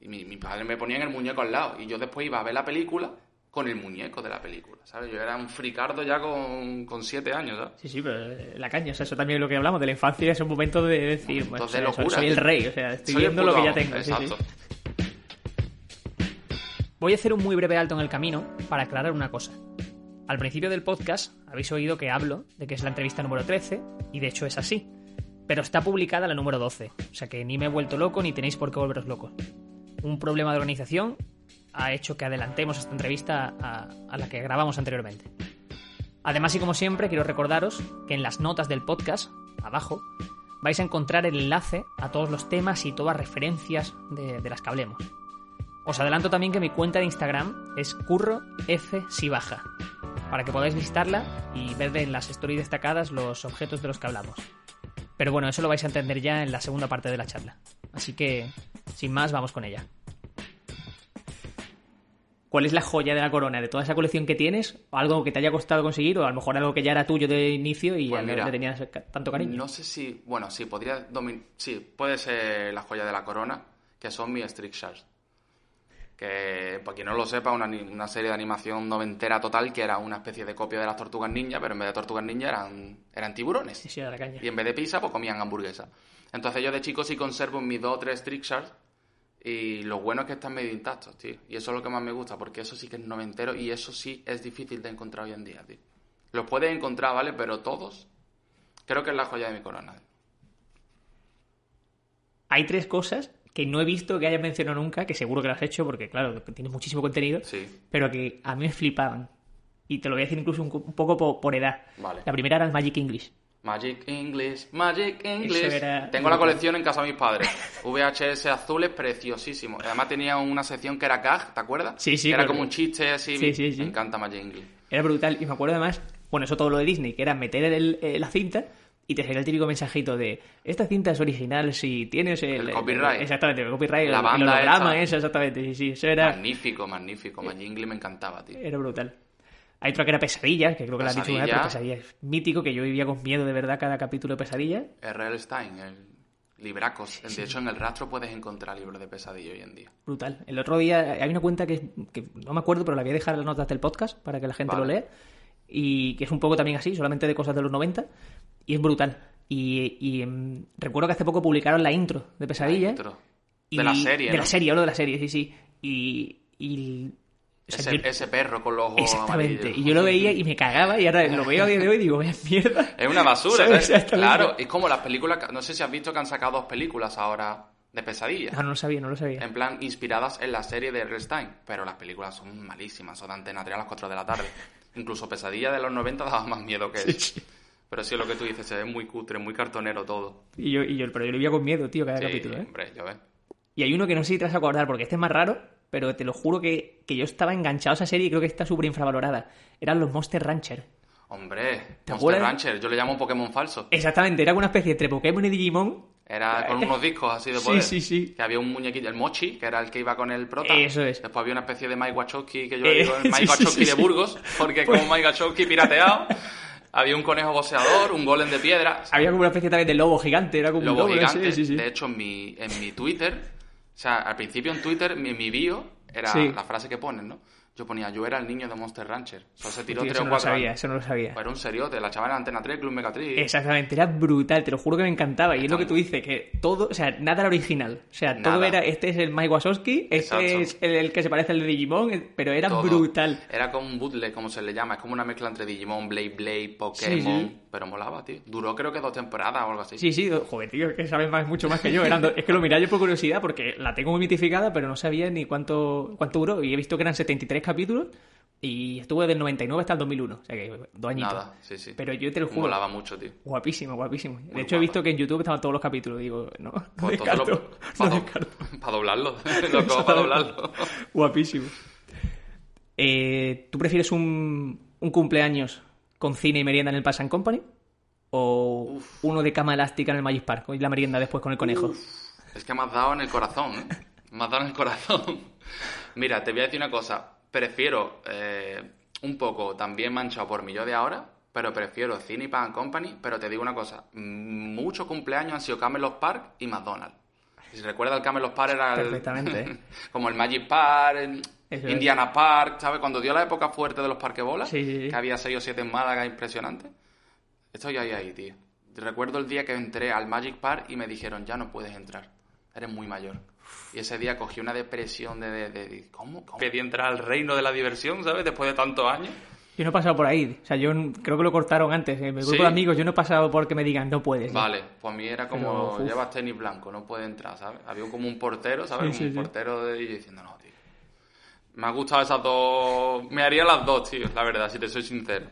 Y mi, mi padre me ponía en el muñeco al lado. Y yo después iba a ver la película con el muñeco de la película, ¿sabes? Yo era un fricardo ya con, con siete años, ¿sabes? Sí, sí, pero la caña, o sea, eso también es lo que hablamos de la infancia, es un momento de decir, bueno, o sea, locura, soy el rey, o sea, estoy viendo lo que ya tengo. sí, sí. Exacto. Voy a hacer un muy breve alto en el camino para aclarar una cosa. Al principio del podcast habéis oído que hablo de que es la entrevista número 13, y de hecho es así. Pero está publicada la número 12, o sea que ni me he vuelto loco ni tenéis por qué volveros locos. Un problema de organización ha hecho que adelantemos esta entrevista a, la que grabamos anteriormente. Además y como siempre quiero recordaros que en las notas del podcast, abajo, vais a encontrar el enlace a todos los temas y todas referencias de, las que hablemos. Os adelanto también que mi cuenta de Instagram es curro para que podáis visitarla y ver en las stories destacadas los objetos de los que hablamos. Pero bueno, eso lo vais a entender ya en la segunda parte de la charla. Así que, sin más, vamos con ella. ¿Cuál es la joya de la corona de toda esa colección que tienes? ¿O algo que te haya costado conseguir? ¿O a lo mejor algo que ya era tuyo de inicio y Pues mira, le tenías tanto cariño? No sé si, bueno, sí, podría domin- sí, puede ser la joya de la corona, que son mis Strict Sharks. Que, para quien no lo sepa, una, una serie de animación noventera total que era una especie de copia de las tortugas ninja, pero en vez de tortugas ninja eran, eran tiburones. Sí, sí, era la caña. Y en vez de pizza, pues comían hamburguesa. Entonces yo de chico sí conservo mis dos o tres Trick Sharks. Y lo bueno es que están medio intactos, tío. Y eso es lo que más me gusta, porque eso sí que es noventero y eso sí es difícil de encontrar hoy en día, tío. Los puedes encontrar, ¿vale? Pero todos, creo que es la joya de mi corona. Hay tres cosas que no he visto que hayas mencionado nunca, que seguro que lo has hecho porque, claro, tienes muchísimo contenido, Sí. pero que a mí me flipaban. Y te lo voy a decir incluso un, un poco po- por, edad. Vale. La primera era el Magic English. Magic English, Magic English. era- Tengo la colección en casa de mis padres. VHS azules, preciosísimo. Además tenía una sección que era gag, ¿te acuerdas? Sí, sí, Que era pero- como un chiste así. Sí, sí, sí. Me encanta Magic English. Era brutal. Y me acuerdo además, bueno, eso todo lo de Disney, que era meter el- eh, la cinta y te salía el típico mensajito de esta cinta es original si tienes el, El copyright. exactamente, el copyright, La el, banda el holograma, esa. exactamente. Sí, sí, eso era, Magnífico, magnífico. Magic English me encantaba, tío. era brutal. Hay otra que era Pesadilla, que creo que la has dicho una vez, pero Pesadilla. Pesadilla es mítico, que yo vivía con miedo de verdad cada capítulo de Pesadilla. R.L. Stein, el libracos. De hecho, en el rastro puedes encontrar libros de pesadilla hoy en día. Brutal. El otro día hay una cuenta que, que no me acuerdo, pero la voy a dejar en las notas del podcast para que la gente lo lea. Y que es un poco también así, solamente de cosas de los 90. Y es brutal. Y, y, em, recuerdo que hace poco publicaron la intro de Pesadilla. Intro. y- De la serie, De ¿no? la serie, hablo de la serie, sí, sí. Y. y o sea, Ese, yo- ese perro con los ojos exactamente. amarillos. Y yo lo *laughs* veía y me cagaba. Y ahora lo veo a día de hoy y digo, vaya mierda. Es una basura, *laughs* ¿Sabes? Claro, es como las películas... No sé si has visto que han sacado dos películas ahora de pesadilla. Ah, no lo sabía, no lo sabía. En plan, inspiradas en la serie de R.L. Stein. Pero las películas son malísimas, son de Antena 3 a las 4 de la tarde. *laughs* Incluso Pesadilla de los 90 daba más miedo que eso. Pero sí, lo que tú dices, se ve muy cutre, muy cartonero todo. Y yo, y yo, pero yo lo veía con miedo, tío, cada Sí, capítulo, ¿eh? hombre, yo ves. Y hay uno que no sé si te vas a acordar, porque este es más raro, pero te lo juro que, que yo estaba enganchado a esa serie y creo que está súper infravalorada. Eran los Monster Rancher. Hombre, ¿Te Monster? Rancher, yo le llamo Pokémon falso. Exactamente, era una especie entre Pokémon y Digimon, Era con unos discos así de Sí, poder. sí, sí. Que había un muñequito, el Mochi, que era el que iba con el prota. Eso es. Después había una especie de Mike Wachowski, que yo Eh, digo el *laughs* Mike sí, sí, Wachowski sí, de sí. Burgos, porque es *laughs* como Mike Wachowski pirateado. Había un conejo boxeador, un golem de piedra. Había como una especie también de lobo gigante, era como Lobo un lobo, gigante. sí, sí. De hecho, en mi, en mi Twitter, o sea, al principio en Twitter, mi, mi bio era Sí. la frase que ponen, ¿no? Yo ponía, yo era el niño de Monster Rancher. Eso se tiró Tío, tres eso o no lo sabía, años. eso no lo sabía. Era un seriote, la chavala en Antena 3, Club Megatriz. Exactamente, era brutal, te lo juro que me encantaba. Y es lo que tú dices, que todo, o sea, nada era original. O sea, todo era, este es el Mike Wazowski, este Exacto. es el, el que se parece al de Digimon, pero era Todo. brutal. Era como un bootleg, como se le llama. Es como una mezcla entre Digimon, Blade Blade, Pokémon. Sí, sí. Pero molaba, tío. Duró creo que dos temporadas o algo así. Sí, sí, joder, tío, es que sabes más, mucho más que yo. Eran es que lo miré yo por curiosidad porque la tengo muy mitificada, pero no sabía ni cuánto, cuánto duró. Y he visto que eran 73 capítulos y estuve del 99 hasta el 2001. O sea que dos añitos. Nada, sí, sí. Pero yo te lo juro. Molaba mucho, tío. Guapísimo, guapísimo. De hecho, he visto que en YouTube estaban todos los capítulos. Digo, no, Pues no Para doblarlo. *laughs* Loco, para doblarlo. Guapísimo. Eh, ¿Tú prefieres un, un cumpleaños con cine y merienda en el Pass and Company? ¿O uno de cama elástica en el Magic Park y la merienda después con el conejo? Es que me has dado en el corazón, ¿eh? Me has dado en el corazón. Mira, te voy a decir una cosa. Prefiero eh, un poco también manchado por mi yo de ahora, pero prefiero Cine y Pan Company. Pero te digo una cosa. Muchos cumpleaños han sido Camelot Park y McDonald's. Si recuerda el Camelot Park era el- Perfectamente, ¿eh? *laughs* como el Magic Park, el Eso es. Indiana Park, ¿sabes? Cuando dio la época fuerte de los parques bolas, Sí, sí, sí. que había seis o siete en Málaga impresionantes. Estoy ahí, ahí, tío. Recuerdo el día que entré al Magic Park y me dijeron, ya no puedes entrar, eres muy mayor. Y ese día cogí una depresión de... de, de- de- ¿Cómo? ¿Cómo? Pedí entrar al reino de la diversión, ¿sabes? Después de tantos años. Yo no he pasado por ahí. O sea, yo creo que lo cortaron antes. En mi grupo ¿Sí? de amigos yo no he pasado por que me digan no puedes. ¿no? Vale, pues a mí era como, Pero, llevas tenis blanco, no puedes entrar, ¿sabes? Había como un portero, ¿sabes? Sí, un sí. portero de... y yo diciendo, no, tío. Me ha gustado esas dos... Me haría las dos, tío, la verdad, si te soy sincero.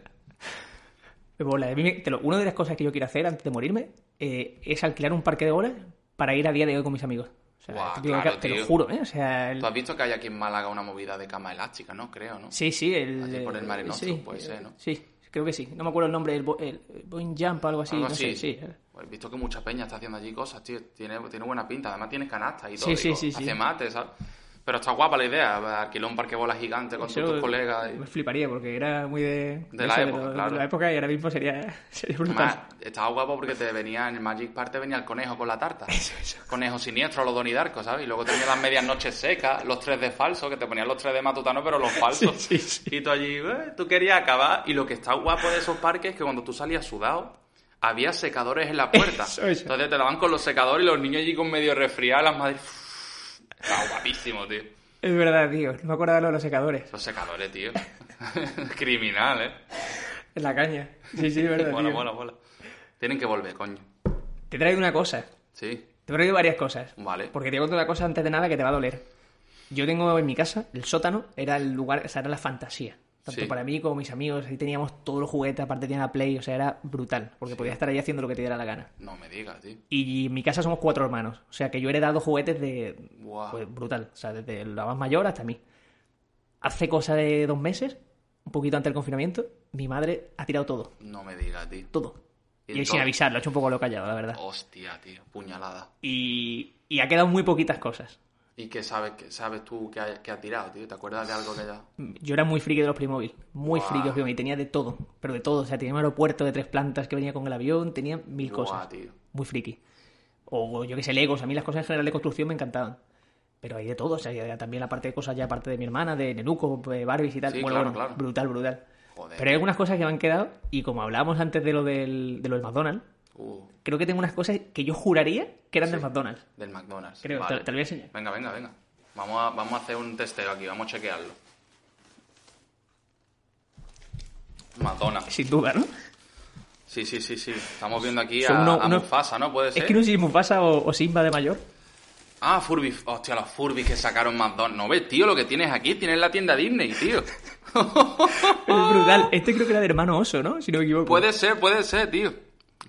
Me mola. A mí me- te lo- una de las cosas que yo quiero hacer antes de morirme eh, es alquilar un parque de bolas para ir a día de hoy con mis amigos. O sea, claro, te lo juro, ¿eh? O sea, el- Tú has visto que hay aquí en Málaga una movida de cama elástica, ¿no? Creo, ¿no? sí, sí, el... Allí por el Mare eh, Nostrum, sí, puede ser, ¿no? Sí, creo que sí. No me acuerdo el nombre, el, bo- el Boeing Jump o algo así. Algo no así. sé, sí. Pues he visto que mucha peña está haciendo allí cosas, tío. Tiene, tiene buena pinta. Además tiene canasta y todo. Sí, digo, sí, sí. Hace mate, ¿sabes? Pero está guapa la idea. Alquilar un parque bola gigante con Eso todos tus colegas. y- Me fliparía porque era muy de, De la época, lo- claro. de la época y ahora mismo sería, *laughs* sería brutal. Además, estaba guapo porque te venía en el Magic Park te venía el conejo con la tarta. Conejo siniestro, los Donnie Darko, ¿sabes? Y luego tenía las medias noches secas, los 3D falsos, que te ponían los 3D matutanos, pero los falsos. Sí, sí, sí. Y tú allí, eh, tú querías acabar. Y lo que está guapo de esos parques es que cuando tú salías sudado, había secadores en la puerta. Eso, eso. Entonces te daban con los secadores y los niños allí con medio resfriados, las madres. Estaba guapísimo, tío. Es verdad, tío. No me acuerdo de lo de los secadores. Los secadores, tío. *laughs* Criminal, ¿eh? En la caña. Sí, sí, es verdad, Mola, tío. mola, mola. Tienen que volver, coño. Te traigo una cosa. Sí, Te traigo varias cosas. vale. Porque te cuento una cosa antes de nada que te va a doler. Yo tengo en mi casa, el sótano era el lugar, o sea, era la fantasía. Tanto Sí. para mí como mis amigos. Ahí teníamos todos los juguetes, aparte tenía la Play, o sea, era brutal. Porque podías estar ahí haciendo lo que te diera la gana. No me digas, tío. Y en mi casa somos cuatro hermanos. O sea, que yo he heredado juguetes de... Guau. Pues brutal. O sea, desde la más mayor hasta mí. Hace cosa de dos meses, un poquito antes del confinamiento, mi madre ha tirado todo. No me digas, tío. Todo. Y Y, sin avisar, lo ha hecho un poco lo callado, la verdad. Hostia, tío. Puñalada. Y, y ha quedado muy poquitas cosas. ¿Y qué sabes, qué sabes tú que ha, que ha tirado, tío? ¿Te acuerdas de algo que ya...? Yo era muy friki de los Playmobil. Muy friki de los Playmobil. Tenía de todo. Pero de todo. O sea, tenía un aeropuerto de tres plantas que venía con el avión. Tenía mil Buah, cosas. tío. Muy friki. O yo que sé, Legos. A mí las cosas en general de construcción me encantaban. Pero hay de todo. O sea, también la parte de cosas ya aparte de mi hermana, de Nenuco, de Barbies y tal. Sí, bueno, claro, bueno, claro. brutal, brutal. Joder. Pero hay algunas cosas que me han quedado. Y como hablábamos antes de lo del, de lo del McDonald's, Uh, creo que tengo unas cosas que yo juraría que eran del McDonald's. del McDonald's. Creo, Vale. te, te lo voy a enseñar. Venga, venga, venga. Vamos a, vamos a hacer un testeo aquí, vamos a chequearlo. McDonald's. Sin duda, ¿no? Sí, sí, sí, sí. Estamos viendo aquí a, uno- a uno- Mufasa, ¿no? ¿Puede ser? Es que no sé si Mufasa o, o Simba de mayor. Ah, Furby. Hostia, los Furby que sacaron McDonald's. No ves, tío, lo que tienes aquí. Tienes la tienda Disney, tío. *laughs* Es brutal. Este creo que era de hermano oso, ¿no? Si no me equivoco. Puede ser, puede ser, tío.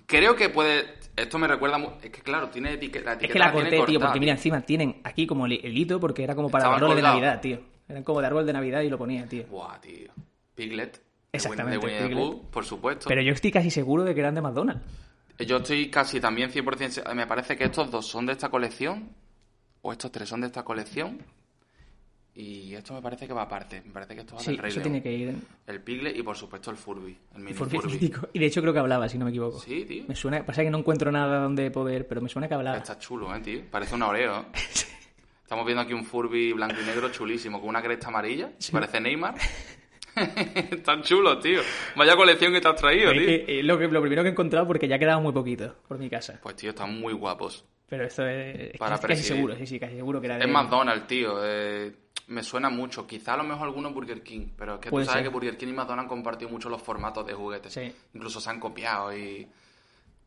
Creo que puede... Esto me recuerda... Es que, claro, tiene etiqueta... La Es que la corté, tío, porque mira, encima tienen aquí como el hito, porque era como para árboles de. Navidad, tío. Eran como de árbol de Navidad y lo ponía, tío. Buah, tío. Piglet. Exactamente, De Winnie the Piglet. Pooh, por supuesto. Pero yo estoy casi seguro de que eran de McDonald's. Yo estoy casi también 100%... se- Me parece que estos dos son de esta colección, o estos tres son de esta colección, y esto me parece que va aparte. Me parece que esto va Sí, del Rey eso León. tiene que ir. El Piglet y, por supuesto, el Furby. El mini Furby Furby. Y de hecho creo que hablaba, si no me equivoco. Sí, tío. Me suena, pasa que no encuentro nada donde poder, pero me suena que hablaba. Está chulo, ¿eh, tío? Parece un Oreo. *laughs* Estamos viendo aquí un Furby blanco y negro chulísimo, con una cresta amarilla. Parece Neymar. *laughs* Están chulos, tío. Vaya colección que te has traído, Es tío. que, eh, lo, que, lo primero que he encontrado porque ya quedaba muy poquito por mi casa. Pues, tío, están muy guapos. Pero esto es, es Para casi presidir. seguro, sí, sí, casi seguro que era de... Es McDonald's, tío. eh, me suena mucho. Quizá a lo mejor alguno Burger King. Pero es que Puede tú sabes ser. que Burger King y McDonald's han compartido mucho los formatos de juguetes. Sí. Incluso se han copiado y...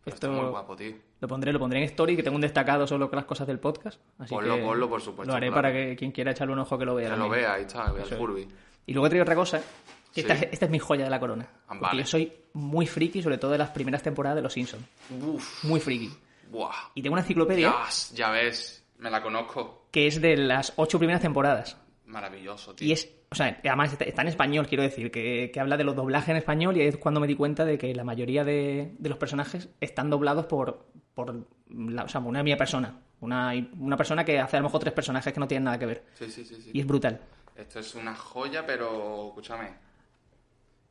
Esto- está muy guapo, tío. Lo pondré, lo pondré en story, que tengo un destacado solo con las cosas del podcast. Así Ponlo, que ponlo, por supuesto, Lo haré claro. para que quien quiera echarle un ojo que lo vea. Que lo vea, ahí está, vea el es. Furby. Y luego he traído otra cosa, que Sí. esta, esta es mi joya de la corona. Ah, Porque vale. yo soy muy friki, sobre todo de las primeras temporadas de Los Simpsons. Uf, Muy friki. buah. Y tengo una enciclopedia Ya, ya ves, me la conozco. que es de las ocho primeras temporadas. Maravilloso, tío. Y es, o sea, además está, en español, quiero decir, que, que habla de los doblajes en español y ahí es cuando me di cuenta de que la mayoría de, de los personajes están doblados por, por la- o sea, una mía persona. Una, una persona que hace a lo mejor tres personajes que no tienen nada que ver. Sí, sí, sí, sí. Y es brutal. Esto es una joya, pero escúchame.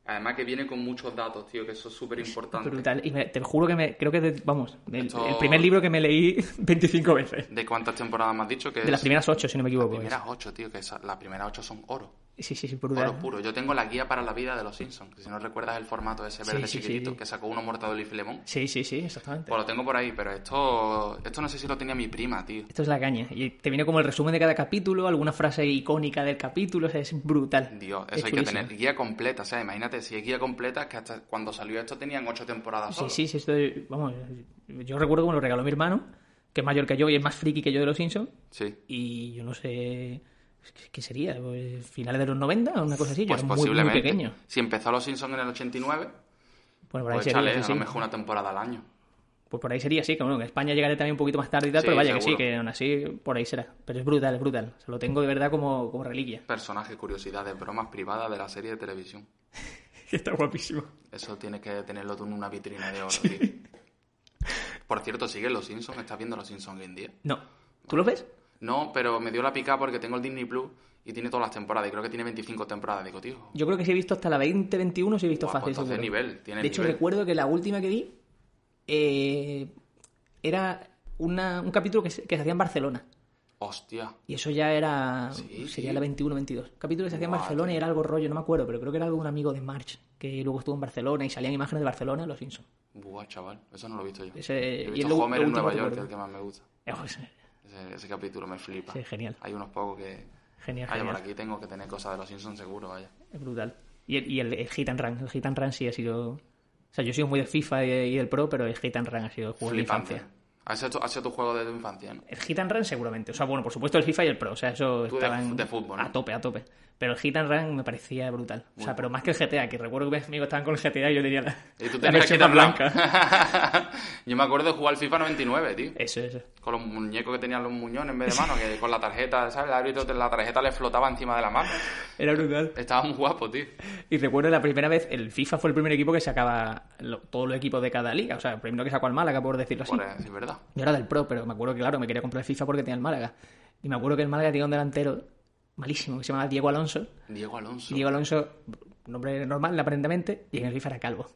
Además que viene con muchos datos, tío, que eso es súper importante. Brutal. Y me- te juro que me, creo que, de- vamos, el, Esto- el primer libro que me leí *laughs* 25 veces. ¿De cuántas temporadas me has dicho? Que De las primeras ocho, si no me equivoco. Las primeras ocho, tío, que las primeras ocho son oro. Sí, sí, sí, Oro brutal. puro. Yo tengo la guía para la vida de los Simpsons. Si no recuerdas el formato ese Sí, verde sí, sí, chiquitito sí. que sacó uno Mortadelo y Filemón. Sí, sí, sí, exactamente. Pues lo tengo por ahí, pero esto esto no sé si lo tenía mi prima, tío. Esto es la caña. Y te viene como el resumen de cada capítulo, alguna frase icónica del capítulo, o sea, es brutal. Dios, Es eso hay que tener guía completa. O sea, imagínate, si hay guía completa, es que hasta cuando salió esto tenían ocho temporadas Sí, solo. sí, sí, esto es- vamos, yo recuerdo que me lo regaló mi hermano, que es mayor que yo y es más friki que yo de los Simpsons, Sí. y yo no sé qué- sería, pues, finales de los 90 o una cosa así, yo Pues era muy, muy posiblemente. pequeño. Si empezó Los Simpsons en el 89, Bueno, por ahí pues sería, sí, a sí. lo mejor una temporada al año. Pues por ahí sería, sí, que bueno, que España llegaré también un poquito más tarde y tal, Sí, pero vaya que sí, que aún así por ahí será. Pero es brutal, es brutal. Se lo tengo de verdad como, como reliquia. Personajes, curiosidades, bromas privadas de la serie de televisión. *laughs* Está guapísimo. Eso tienes que tenerlo tú en una vitrina de oro, tío. Por cierto, ¿sigues Los Simpsons? ¿Estás viendo Los Simpsons hoy en día? No. ¿Tú lo ves? No, pero me dio la pica porque tengo el Disney Plus y tiene todas las temporadas. Y creo que tiene 25 temporadas. Digo, tío, Yo creo que sí he visto hasta la 2021, sí he visto fácil. pues nivel, tiene de hecho, nivel. recuerdo que la última que vi eh, era una- un capítulo que se, que se hacía en Barcelona. hostia. Y eso ya era. Sí, sería sí. la 21-22. Un capítulo que se hacía en Barcelona y era algo rollo, no me acuerdo, pero creo que era algo de un amigo de March, que luego estuvo en Barcelona y salían imágenes de Barcelona, los Simpsons. Buah, chaval. Eso no lo he visto yo. Ese- Yo he y es visto lo- Homer lo en Nueva York, que es el que más me gusta. Eh, pues, Ese, ese capítulo me flipa. Sí, genial. Hay unos pocos que... Genial, Vaya, por genial. aquí tengo que tener cosas de los Simpsons seguro, vaya. Es brutal. Y el, y el, el Hit and Run. El Hit and Run sí ha sido. O sea, yo he sido muy del FIFA y, y del Pro, pero el Hit and Run ha sido el juego de mi Flipante. infancia. Ha sido, tu- ha sido tu juego de tu infancia, ¿no? El Hit and Run seguramente. O sea, bueno, por supuesto el FIFA y el Pro. O sea, eso Tú de- estaban de fútbol, ¿no? a tope, a tope. Pero el Hit and Run me parecía brutal. O sea, pero más que el GTA, que recuerdo que mis amigos estaban con el GTA y yo tenía la, Y tú la más blanca. *laughs* Yo me acuerdo de jugar al FIFA 99, tío. Eso, eso. Con los muñecos que tenían los muñones en vez de mano, que con la tarjeta, ¿sabes? El árbitro, la tarjeta le flotaba encima de la mano. Era brutal. Estaba muy guapo, tío. Y recuerdo la primera vez, el FIFA fue el primer equipo que sacaba lo- todos los equipos de cada liga. O sea, el primero que sacó al Málaga, por decirlo así. Sí, es verdad. Yo era del Pro, pero me acuerdo que, claro, me quería comprar el FIFA porque tenía el Málaga. Y me acuerdo que el Málaga tenía un delantero malísimo que se llamaba Diego Alonso. Diego Alonso. Diego Alonso, un hombre normal aparentemente, y en el FIFA era calvo.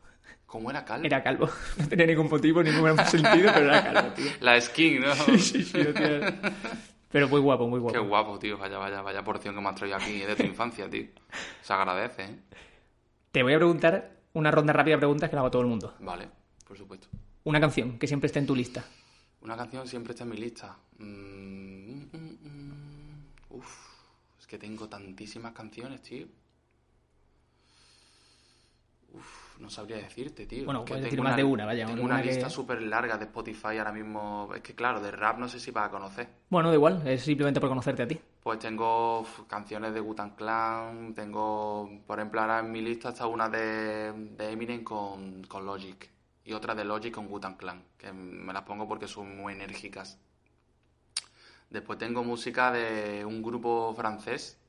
¿Cómo era calvo? Era calvo. *laughs* No tenía ningún motivo, ningún *laughs* sentido, pero era calvo, tío. La skin, ¿no? *laughs* Sí, sí, sí, tiene- Pero muy guapo, muy guapo. Qué guapo, tío. Vaya, vaya, vaya porción que me has traído aquí de tu infancia, tío. Se agradece, ¿eh? Te voy a preguntar una ronda rápida de preguntas que la hago a todo el mundo. Vale, por supuesto. Una canción que siempre esté en tu lista. Una canción siempre está en mi lista. Mm, que tengo tantísimas canciones, tío. Uf, no sabría decirte, tío. Bueno, Que puedes decir más de una, vaya, Tengo una que- lista súper larga de Spotify ahora mismo. Es que claro, de rap no sé si vas a conocer. Bueno, da igual, es simplemente por conocerte a ti. Pues tengo uf, canciones de Wu-Tang Clan, tengo, por ejemplo, ahora en mi lista está una de, de Eminem con, con Logic y otra de Logic con Wu-Tang Clan, que me las pongo porque son muy enérgicas. Después tengo música de un grupo francés,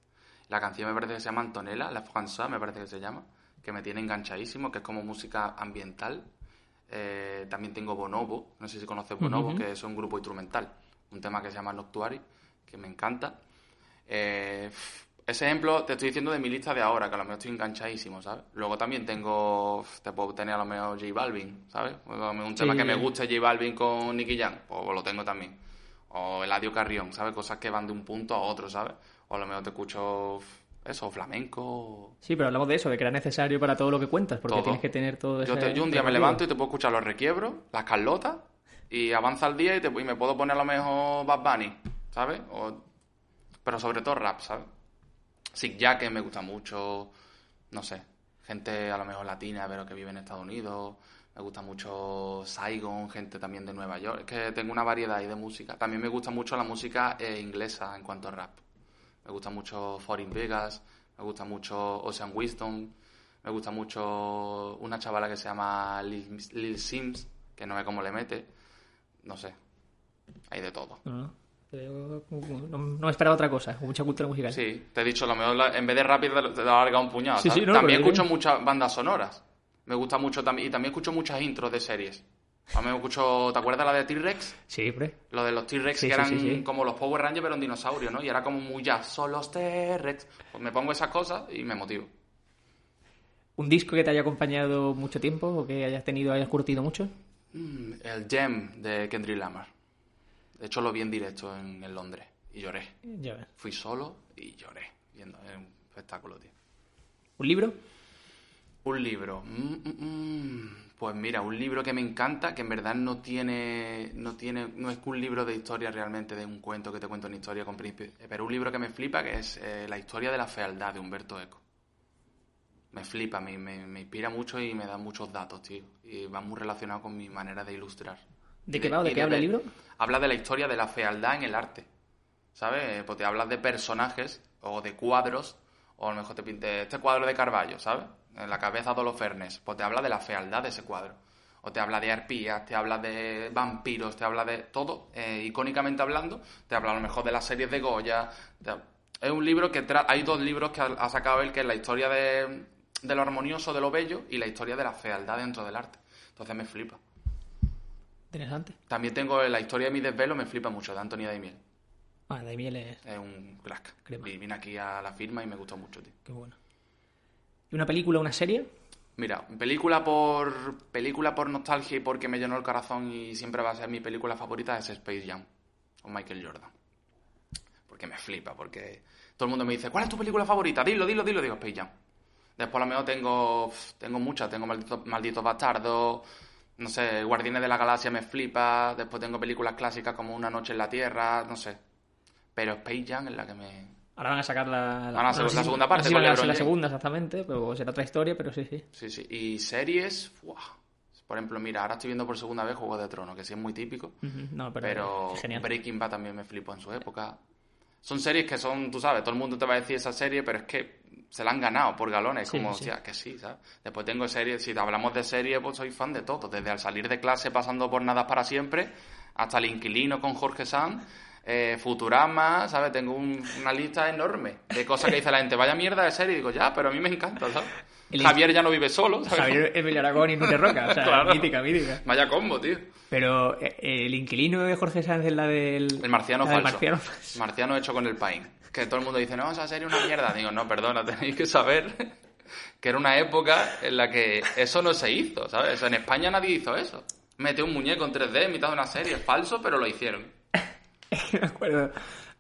la canción me parece que se llama Antonella, La Françoise me parece que se llama, que me tiene enganchadísimo, que es como música ambiental. Eh, también tengo Bonobo, no sé si conoces Bonobo, que es un grupo instrumental. Un tema que se llama Noctuary, que me encanta. Eh, ese ejemplo te estoy diciendo de mi lista de ahora, que a lo mejor estoy enganchadísimo, ¿sabes? Luego también tengo, te puedo tener a lo mejor J Balvin, ¿sabes? Un tema Sí. que me gusta J Balvin con Nicky Jam, pues lo tengo también. O Eladio Carrión, ¿sabes? Cosas que van de un punto a otro, ¿sabes? O a lo mejor te escucho eso, flamenco. Sí, pero hablamos de eso, de que era necesario para todo lo que cuentas, porque Todo. tienes que tener todo eso. Yo, te- yo un día me levanto y te puedo escuchar los requiebros, las carlotas, y avanza el día y, te, y me puedo poner a lo mejor Bad Bunny, ¿sabes? O- pero sobre todo rap, ¿sabes? Sick Jacket me gusta mucho, no sé, gente a lo mejor latina, pero que vive en Estados Unidos. Me gusta mucho Saigon, gente también de Nueva York. Es que tengo una variedad ahí de música. También me gusta mucho la música eh, inglesa en cuanto a rap. Me gusta mucho Foreign Vegas, me gusta mucho Ocean Wisdom, me gusta mucho una chavala que se llama Lil, Lil Sims, que no sé cómo le mete. No sé, hay de todo. No, no. Esperaba otra cosa, mucha cultura musical. Sí, te he dicho, lo mejor en vez de rápido te, te alarga un puñado. Sí, sí, no, también escucho muchas bandas sonoras. Me gusta mucho también. Y también escucho muchas intros de series. A mí me escucho. ¿Te acuerdas la de T-Rex? Sí, hombre. Lo de los T-Rex Sí, que eran sí, sí. como los Power Rangers, pero en dinosaurio, ¿no? Y era como muy jazz. Son los T-Rex. Pues me pongo esas cosas y me motivo. ¿Un disco que te haya acompañado mucho tiempo o que hayas tenido, hayas curtido mucho? Mm, el Gem de Kendrick Lamar. De hecho, lo vi en directo en, en Londres y lloré. Ya ves. Fui solo y lloré viendo. Es un espectáculo, tío. ¿Un libro? Un libro. Mm, mm, mm. Pues mira, un libro que me encanta, que en verdad no tiene, no tiene, no es un libro de historia realmente, de un cuento que te cuento una historia con príncipe, pero un libro que me flipa, que es eh, La historia de la fealdad de Humberto Eco. Me flipa, me, me, me inspira mucho y me da muchos datos, tío. Y va muy relacionado con mi manera de ilustrar. ¿De qué va de y qué habla el libro? Habla de la historia de la fealdad en el arte. ¿Sabes? Pues te hablas de personajes o de cuadros, o a lo mejor te pinte este cuadro de Carballo, ¿sabes? En la cabeza de Fernes. Pues te habla de la fealdad de ese cuadro. O te habla de arpías, te habla de vampiros, te habla de todo, eh, icónicamente hablando. Te habla a lo mejor de las series de Goya. te- Es un libro que tra- hay dos libros que ha, sacado él, que es la historia de, de lo armonioso, de lo bello, y la historia de la fealdad dentro del arte. Entonces me flipa. Interesante. También tengo la historia de mi desvelo, me flipa mucho, de Antonio Daimiel. Ah, de miel es... Es un crack. Crema. Y vine aquí a la firma y me gustó mucho, tío. Qué bueno. ¿Y una película, una serie? Mira, película por película por nostalgia y porque me llenó el corazón y siempre va a ser mi película favorita es Space Jam con Michael Jordan. Porque me flipa, porque todo el mundo me dice, ¿cuál es tu película favorita? Dilo, dilo, dilo, digo Space Jam. Después a lo mejor tengo tengo muchas, tengo Malditos Maldito Bastardos, no sé, Guardianes de la Galaxia me flipa, después tengo películas clásicas como Una noche en la Tierra, no sé. Pero Space Jam es la que me Ahora van a sacar la, Van a segunda parte van a ser la segunda exactamente, pero será otra historia, pero sí, sí. Sí, sí. Y series, ¡buah! por ejemplo, mira, ahora estoy viendo por segunda vez Juego de Tronos, que sí es muy típico, No, pero, pero. Breaking Bad también me flipó en su época. Son series que son, tú sabes, todo el mundo te va a decir esa serie, pero es que se la han ganado por galones, Sí, como, sí. que sí, ¿sabes? Después tengo series, si hablamos de series, pues soy fan de todo, desde al salir de clase pasando por Nada para siempre, hasta El Inquilino con Jorge Sanz, eh, Futurama, ¿sabes? Tengo un- una lista enorme de cosas que dice la gente, vaya mierda de serie, y digo, ya, pero a mí me encanta, ¿sabes? El- Javier ya no vive solo, ¿sabes? Javier Emilio Aragón y Nute Roca, o sea, *laughs* Claro. mítica, mítica. Vaya combo, tío. Pero eh, el inquilino de Jorge Sánchez es la del... El marciano la falso. marciano. Marciano hecho con el pain. Que todo el mundo dice, no, esa serie es una mierda. Digo, no, perdona, *laughs* tenéis que saber que era una época en la que eso no se hizo, ¿sabes? En España nadie hizo eso. Mete un muñeco en 3D en mitad de una serie, es falso, pero lo hicieron. *laughs* me acuerdo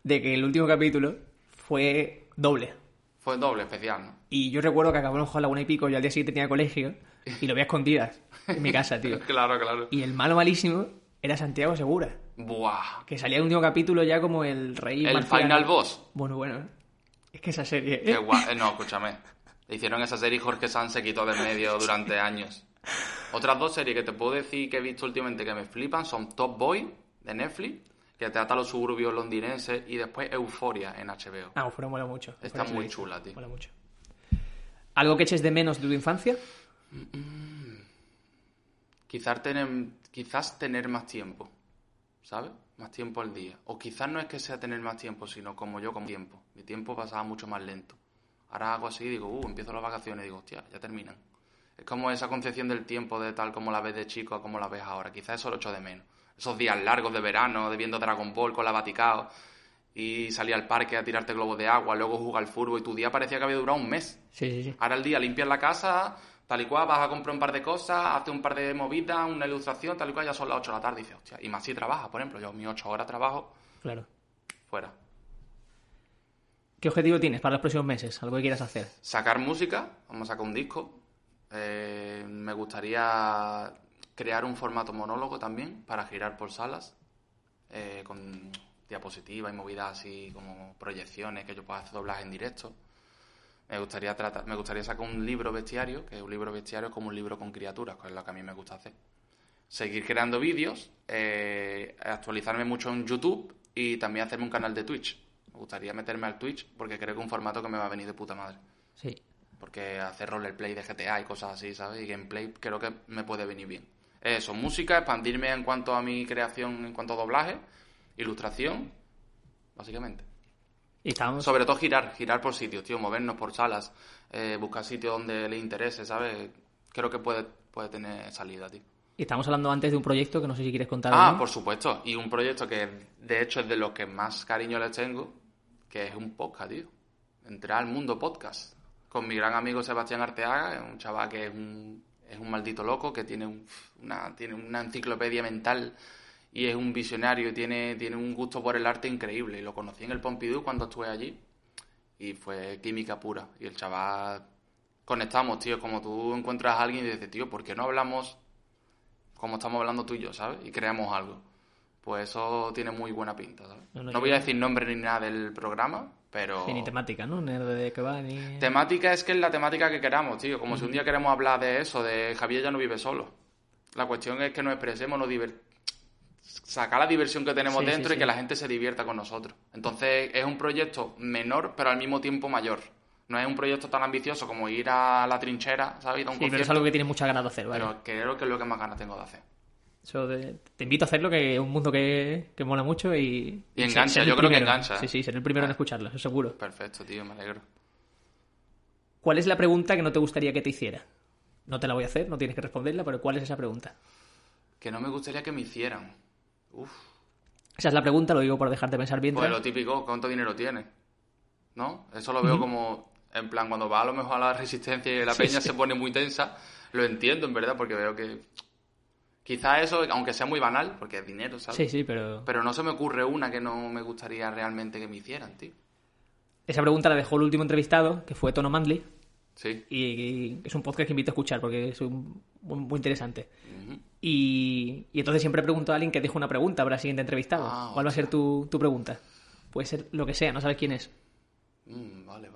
de que el último capítulo fue doble. Fue doble especial, ¿no? Y yo recuerdo que acabó a la una y pico, yo al día siguiente tenía colegio y lo vi a escondidas en mi casa, tío. *laughs* Claro, claro. Y el malo malísimo era Santiago Segura, Buah. que salía el último capítulo ya como el rey El marciano. final boss. Bueno, bueno. Es que esa serie... Qué guay. eh, No, escúchame. Hicieron esa serie y Jorge Sanz se quitó del medio *laughs* durante años. Otras dos series que te puedo decir que he visto últimamente que me flipan son Top Boy de Netflix, que trata los suburbios londinenses, y después Euforia en HBO. Ah, fuera mola mucho. Está muy chula, tío. Mola mucho. ¿Algo que eches de menos de tu infancia? Quizás tener, quizás tener más tiempo, ¿sabes? Más tiempo al día. O quizás no es que sea tener más tiempo, sino como yo con tiempo. Mi tiempo pasaba mucho más lento. Ahora hago así y digo, uh, empiezo las vacaciones y digo, hostia, ya terminan. Es como esa concepción del tiempo de tal como la ves de chico a como la ves ahora. Quizás eso lo echo de menos. Esos días largos de verano, de viendo Dragon Ball con la Vaticao y salir al parque a tirarte globos de agua, luego jugar al fútbol y tu día parecía que había durado un mes. Sí, sí, sí. Ahora el día limpias la casa, tal y cual, vas a comprar un par de cosas, haces un par de movidas, una ilustración, tal y cual, ya son las 8 de la tarde. Y dices, hostia, y más si trabajas, por ejemplo, yo mis 8 horas trabajo Claro. fuera. ¿Qué objetivo tienes para los próximos meses? ¿Algo que quieras hacer? Sacar música, vamos a sacar un disco. Eh, me gustaría crear un formato monólogo también para girar por salas, eh, con diapositivas y movidas así como proyecciones que yo pueda hacer doblaje en directo. Me gustaría tratar, me gustaría sacar un libro bestiario, que un libro bestiario es como un libro con criaturas, que es lo que a mí me gusta hacer. Seguir creando vídeos, eh, actualizarme mucho en YouTube y también hacerme un canal de Twitch. Me gustaría meterme al Twitch porque creo que es un formato que me va a venir de puta madre. Sí. Porque hacer roleplay de GTA y cosas así, ¿sabes? Y gameplay creo que me puede venir bien. Eso, música, expandirme en cuanto a mi creación, en cuanto a doblaje, ilustración, básicamente. Y estamos... Sobre todo girar, girar por sitios, tío, movernos por salas, eh, buscar sitios donde le interese, ¿sabes? Creo que puede, puede tener salida, tío. Y estamos hablando antes de un proyecto que no sé si quieres contar. Ah, por supuesto. Y un proyecto que de hecho es de los que más cariño les tengo, que es un podcast, tío. Entrar al mundo podcast. Con mi gran amigo Sebastián Arteaga, un chaval que es un, es un maldito loco, que tiene, un- una, tiene una enciclopedia mental y es un visionario y tiene, tiene un gusto por el arte increíble. Y lo conocí en el Pompidou cuando estuve allí y fue química pura. Y el chaval conectamos, tío. Como tú encuentras a alguien y dices, tío, ¿por qué no hablamos como estamos hablando tú y yo, ¿sabes? Y creamos algo. Pues eso tiene muy buena pinta, ¿sabes? No, No, no, voy a decir nombre ni nada del programa, pero... Sí, ni temática, ¿no? Nerd de que va, ni... Temática es que es la temática que queramos, tío. Como si un día queremos hablar de eso, de Javier ya no vive solo. La cuestión es que nos expresemos, nos diver- sacar la diversión que tenemos Sí, dentro sí. y que la gente se divierta con nosotros. Entonces es un proyecto menor, pero al mismo tiempo mayor. No es un proyecto tan ambicioso como ir a la trinchera, ¿sabes? A un Sí, pero es algo que tienes muchas ganas de hacer, ¿vale? pero creo que es lo que más ganas tengo de hacer. Eso de- te invito a hacerlo, que es un mundo que, que mola mucho y... Y engancha, yo creo que engancha. Sí, sí, ser el primero en escucharlo, eso seguro. Perfecto, tío, me alegro. ¿Cuál es la pregunta que no te gustaría que te hiciera? No te la voy a hacer, no tienes que responderla, pero ¿cuál es esa pregunta? Que no me gustaría que me hicieran. Uf. Esa es la pregunta, lo digo por dejarte pensar bien. Pues lo típico, ¿cuánto dinero tienes? ¿No? Eso lo veo como, en plan, cuando va a lo mejor a la resistencia y la Sí, peña sí. se pone muy tensa, lo entiendo en verdad, porque veo que quizá eso, aunque sea muy banal, porque es dinero, ¿sabes? Sí, sí, pero Pero no se me ocurre una que no me gustaría realmente que me hicieran, tío. esa pregunta la dejó el último entrevistado, que fue Tono Mandley, Sí. y, y es un podcast que invito a escuchar porque es un- muy, muy interesante. Y, y entonces siempre pregunto a alguien que deje una pregunta para el siguiente entrevistado. Ah, ¿Cuál va a ser tu, tu pregunta? Puede ser lo que sea, no sabes quién es. Mm, vale, vale.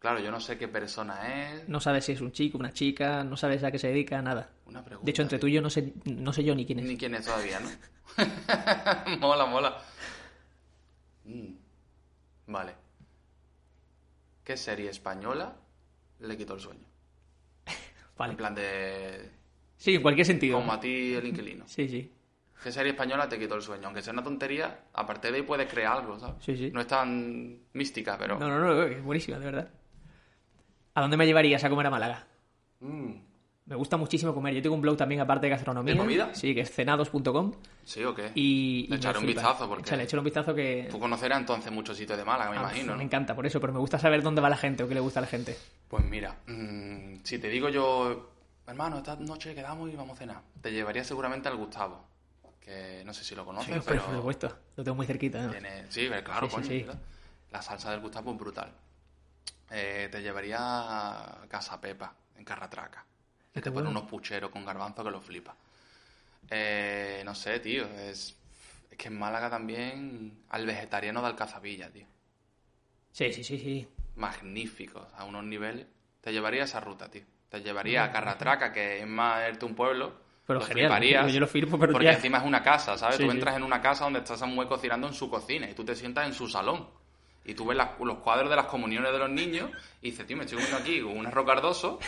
Claro, yo no sé qué persona es. No sabes si es un chico, una chica, no sabes a qué se dedica, nada. Una pregunta. De hecho, entre tú y yo no sé, no sé yo ni quién es. Ni quién es todavía, ¿no? *laughs* mola, mola. Mm, Vale. ¿Qué serie española le quitó el sueño? *laughs* Vale. En plan de... Sí, en cualquier sentido. Como a ti el inquilino. Sí, sí. ¿Qué serie española te quitó el sueño? Aunque sea una tontería, aparte de ahí puedes crear algo, ¿sabes? Sí, sí. No es tan mística, pero... No, no, no, es buenísima, de verdad. ¿A dónde me llevarías a comer a Málaga? Mm, Me gusta muchísimo comer. Yo tengo un blog también aparte de gastronomía. ¿De comida? Sí, que es cenados.com. ¿Sí o qué? Y, Le echaré un flipa. vistazo, porque- Échale, échale un vistazo que... Tú conocerás entonces muchos sitios de Málaga, me Ah, imagino, Me encanta por eso, pero me gusta saber dónde va la gente o qué le gusta a la gente. Pues mira, mm, si te digo yo, hermano, esta noche quedamos y vamos a cenar, te llevaría seguramente al Gustavo, que no sé si lo conoces, Sí, pero por supuesto. Lo tengo muy cerquita. ¿no? tiene... Sí, claro, Sí, sí. La salsa del Gustavo es brutal. Eh, te llevaría a Casa Pepa, en Carratraca, que te pone bueno. unos pucheros con garbanzo que lo flipa. Eh, no sé, tío, es... es que en Málaga también al vegetariano de Alcazabilla, tío. Sí, sí, sí, sí. magníficos a unos niveles, te llevaría a esa ruta, tío. Te llevaría a Carratraca, que es más irte a un pueblo. Pero lo genial, fliparías, yo lo firmo, pero porque ya. encima es una casa, ¿sabes? Sí, tú sí. entras en una casa donde está Samuel cocinando en su cocina y tú te sientas en su salón. Y tú ves las- los cuadros de las comuniones de los niños y dices, tío, me estoy comiendo aquí con un arroz cardoso.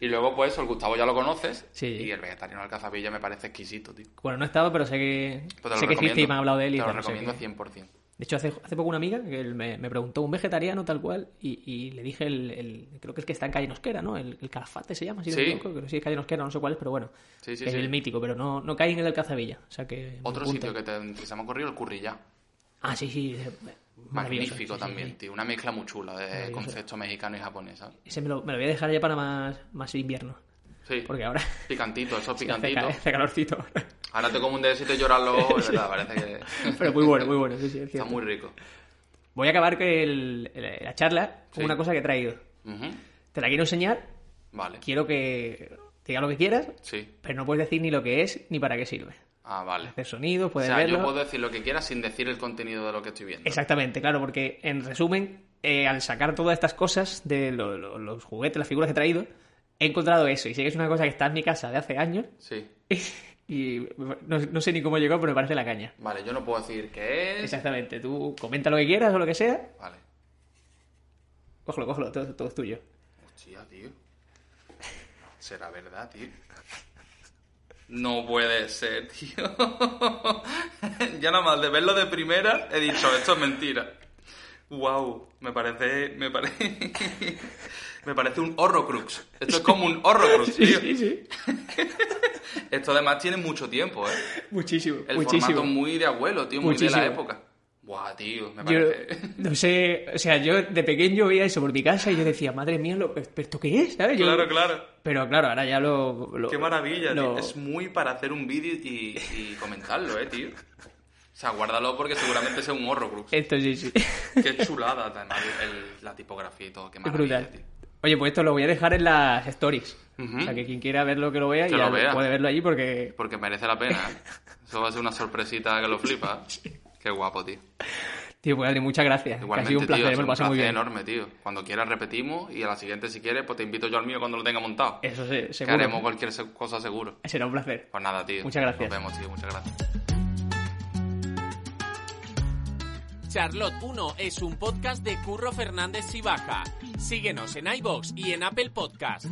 Y luego, pues el Gustavo ya lo conoces. Sí. Y el vegetariano del cazapilla me parece exquisito, tío. Bueno, no he estado, pero sé que, lo sé que existe y me han hablado de él. Y Te lo recomiendo que- 100%. De hecho, hace, hace poco una amiga que me, me preguntó un vegetariano tal cual y, y le dije el, el- Creo que es que está en Calle Nosquera, ¿no? El, el calafate se llama, si no Sí. equivoco, Creo que sí es Calle Nosquera, no sé cuál es, pero bueno. Sí, sí, es el mítico, pero no, no cae en el del Cazavilla. O sea que... Otro sitio que, te, se me ha ocurrido, el Currilla. Ah, sí, sí. Magnífico sí, también, sí. tío. Una mezcla muy chula de concepto mexicano y japonés, ¿sabes? Ese me lo, me lo voy a dejar ya para más, más invierno. Sí. Porque ahora *laughs* Picantito, eso *laughs* hace, picantito. ca- hace calorcito. Ahora te como un dedecito y llorar los ojos, de verdad, parece que... *laughs* Pero muy bueno, muy bueno, sí, sí, es Está muy rico. Voy a acabar que el- el- la charla con una cosa que he traído. Te la quiero enseñar, Vale. quiero que diga lo que quieras, Sí. pero no puedes decir ni lo que es ni para qué sirve. Ah, vale. Hacer sonidos, O puedes sea, verlo. yo puedo decir lo que quiera sin decir el contenido de lo que estoy viendo. Exactamente, claro, porque en resumen, eh, al sacar todas estas cosas de lo- lo- los juguetes, las figuras que he traído, he encontrado eso. Y sé que es una cosa que está en mi casa de hace años Sí. *laughs* y no, no sé ni cómo llegó, pero me parece la caña. Vale, yo no puedo decir qué es. Exactamente, tú comenta lo que quieras o lo que sea, Vale. cógelo, cógelo, todo, todo es tuyo. Hostia, tío. ¿Será verdad, tío? No puede ser, *laughs* tío. ya nada más de verlo de primera he dicho, esto es mentira. Wow, me parece. Me parece. *laughs* me parece un horrocrux. Esto es como un horrocrux, tío. sí, sí. Esto además tiene mucho tiempo, ¿eh? Muchísimo, El muchísimo. formato muy de abuelo, tío, muy de la época. Buah, tío, me Yo parece. *laughs* no sé, o sea, yo de pequeño veía eso por mi casa y yo decía, madre mía, lo, ¿pero ¿esto qué es? ¿Sabes? Yo- Claro, claro. Pero claro, ahora ya lo... lo- Qué maravilla, lo- tío. Es muy para hacer un vídeo y, y comentarlo, eh, tío. O sea, guárdalo porque seguramente sea un horrocrux. Esto sí, sí. Qué *laughs* chulada, además, el- la tipografía y todo. Qué maravilla, brutal. tío. Oye, pues esto lo voy a dejar en las stories. Ujú. O sea, que quien quiera verlo, que lo vea Que y lo vea. puede verlo allí porque... Porque merece la pena, ¿eh? Eso va a ser una sorpresita que lo flipa. *laughs* Qué guapo, tío. Tío, pues Adri, muchas gracias. que ha Igualmente, sido un placer, tío, ha me lo pasé muy placer bien. enorme, tío. Cuando quieras repetimos y a la siguiente, si quieres, pues te invito yo al mío cuando lo tenga montado. Eso se- Que seguro. haremos cualquier cosa seguro. Será un placer. Pues nada, tío. Muchas gracias. Nos vemos, tío. Muchas gracias. Charlotte 1 es un podcast de Curro Fernández Sibaja. Síguenos en iBox y en Apple Podcast.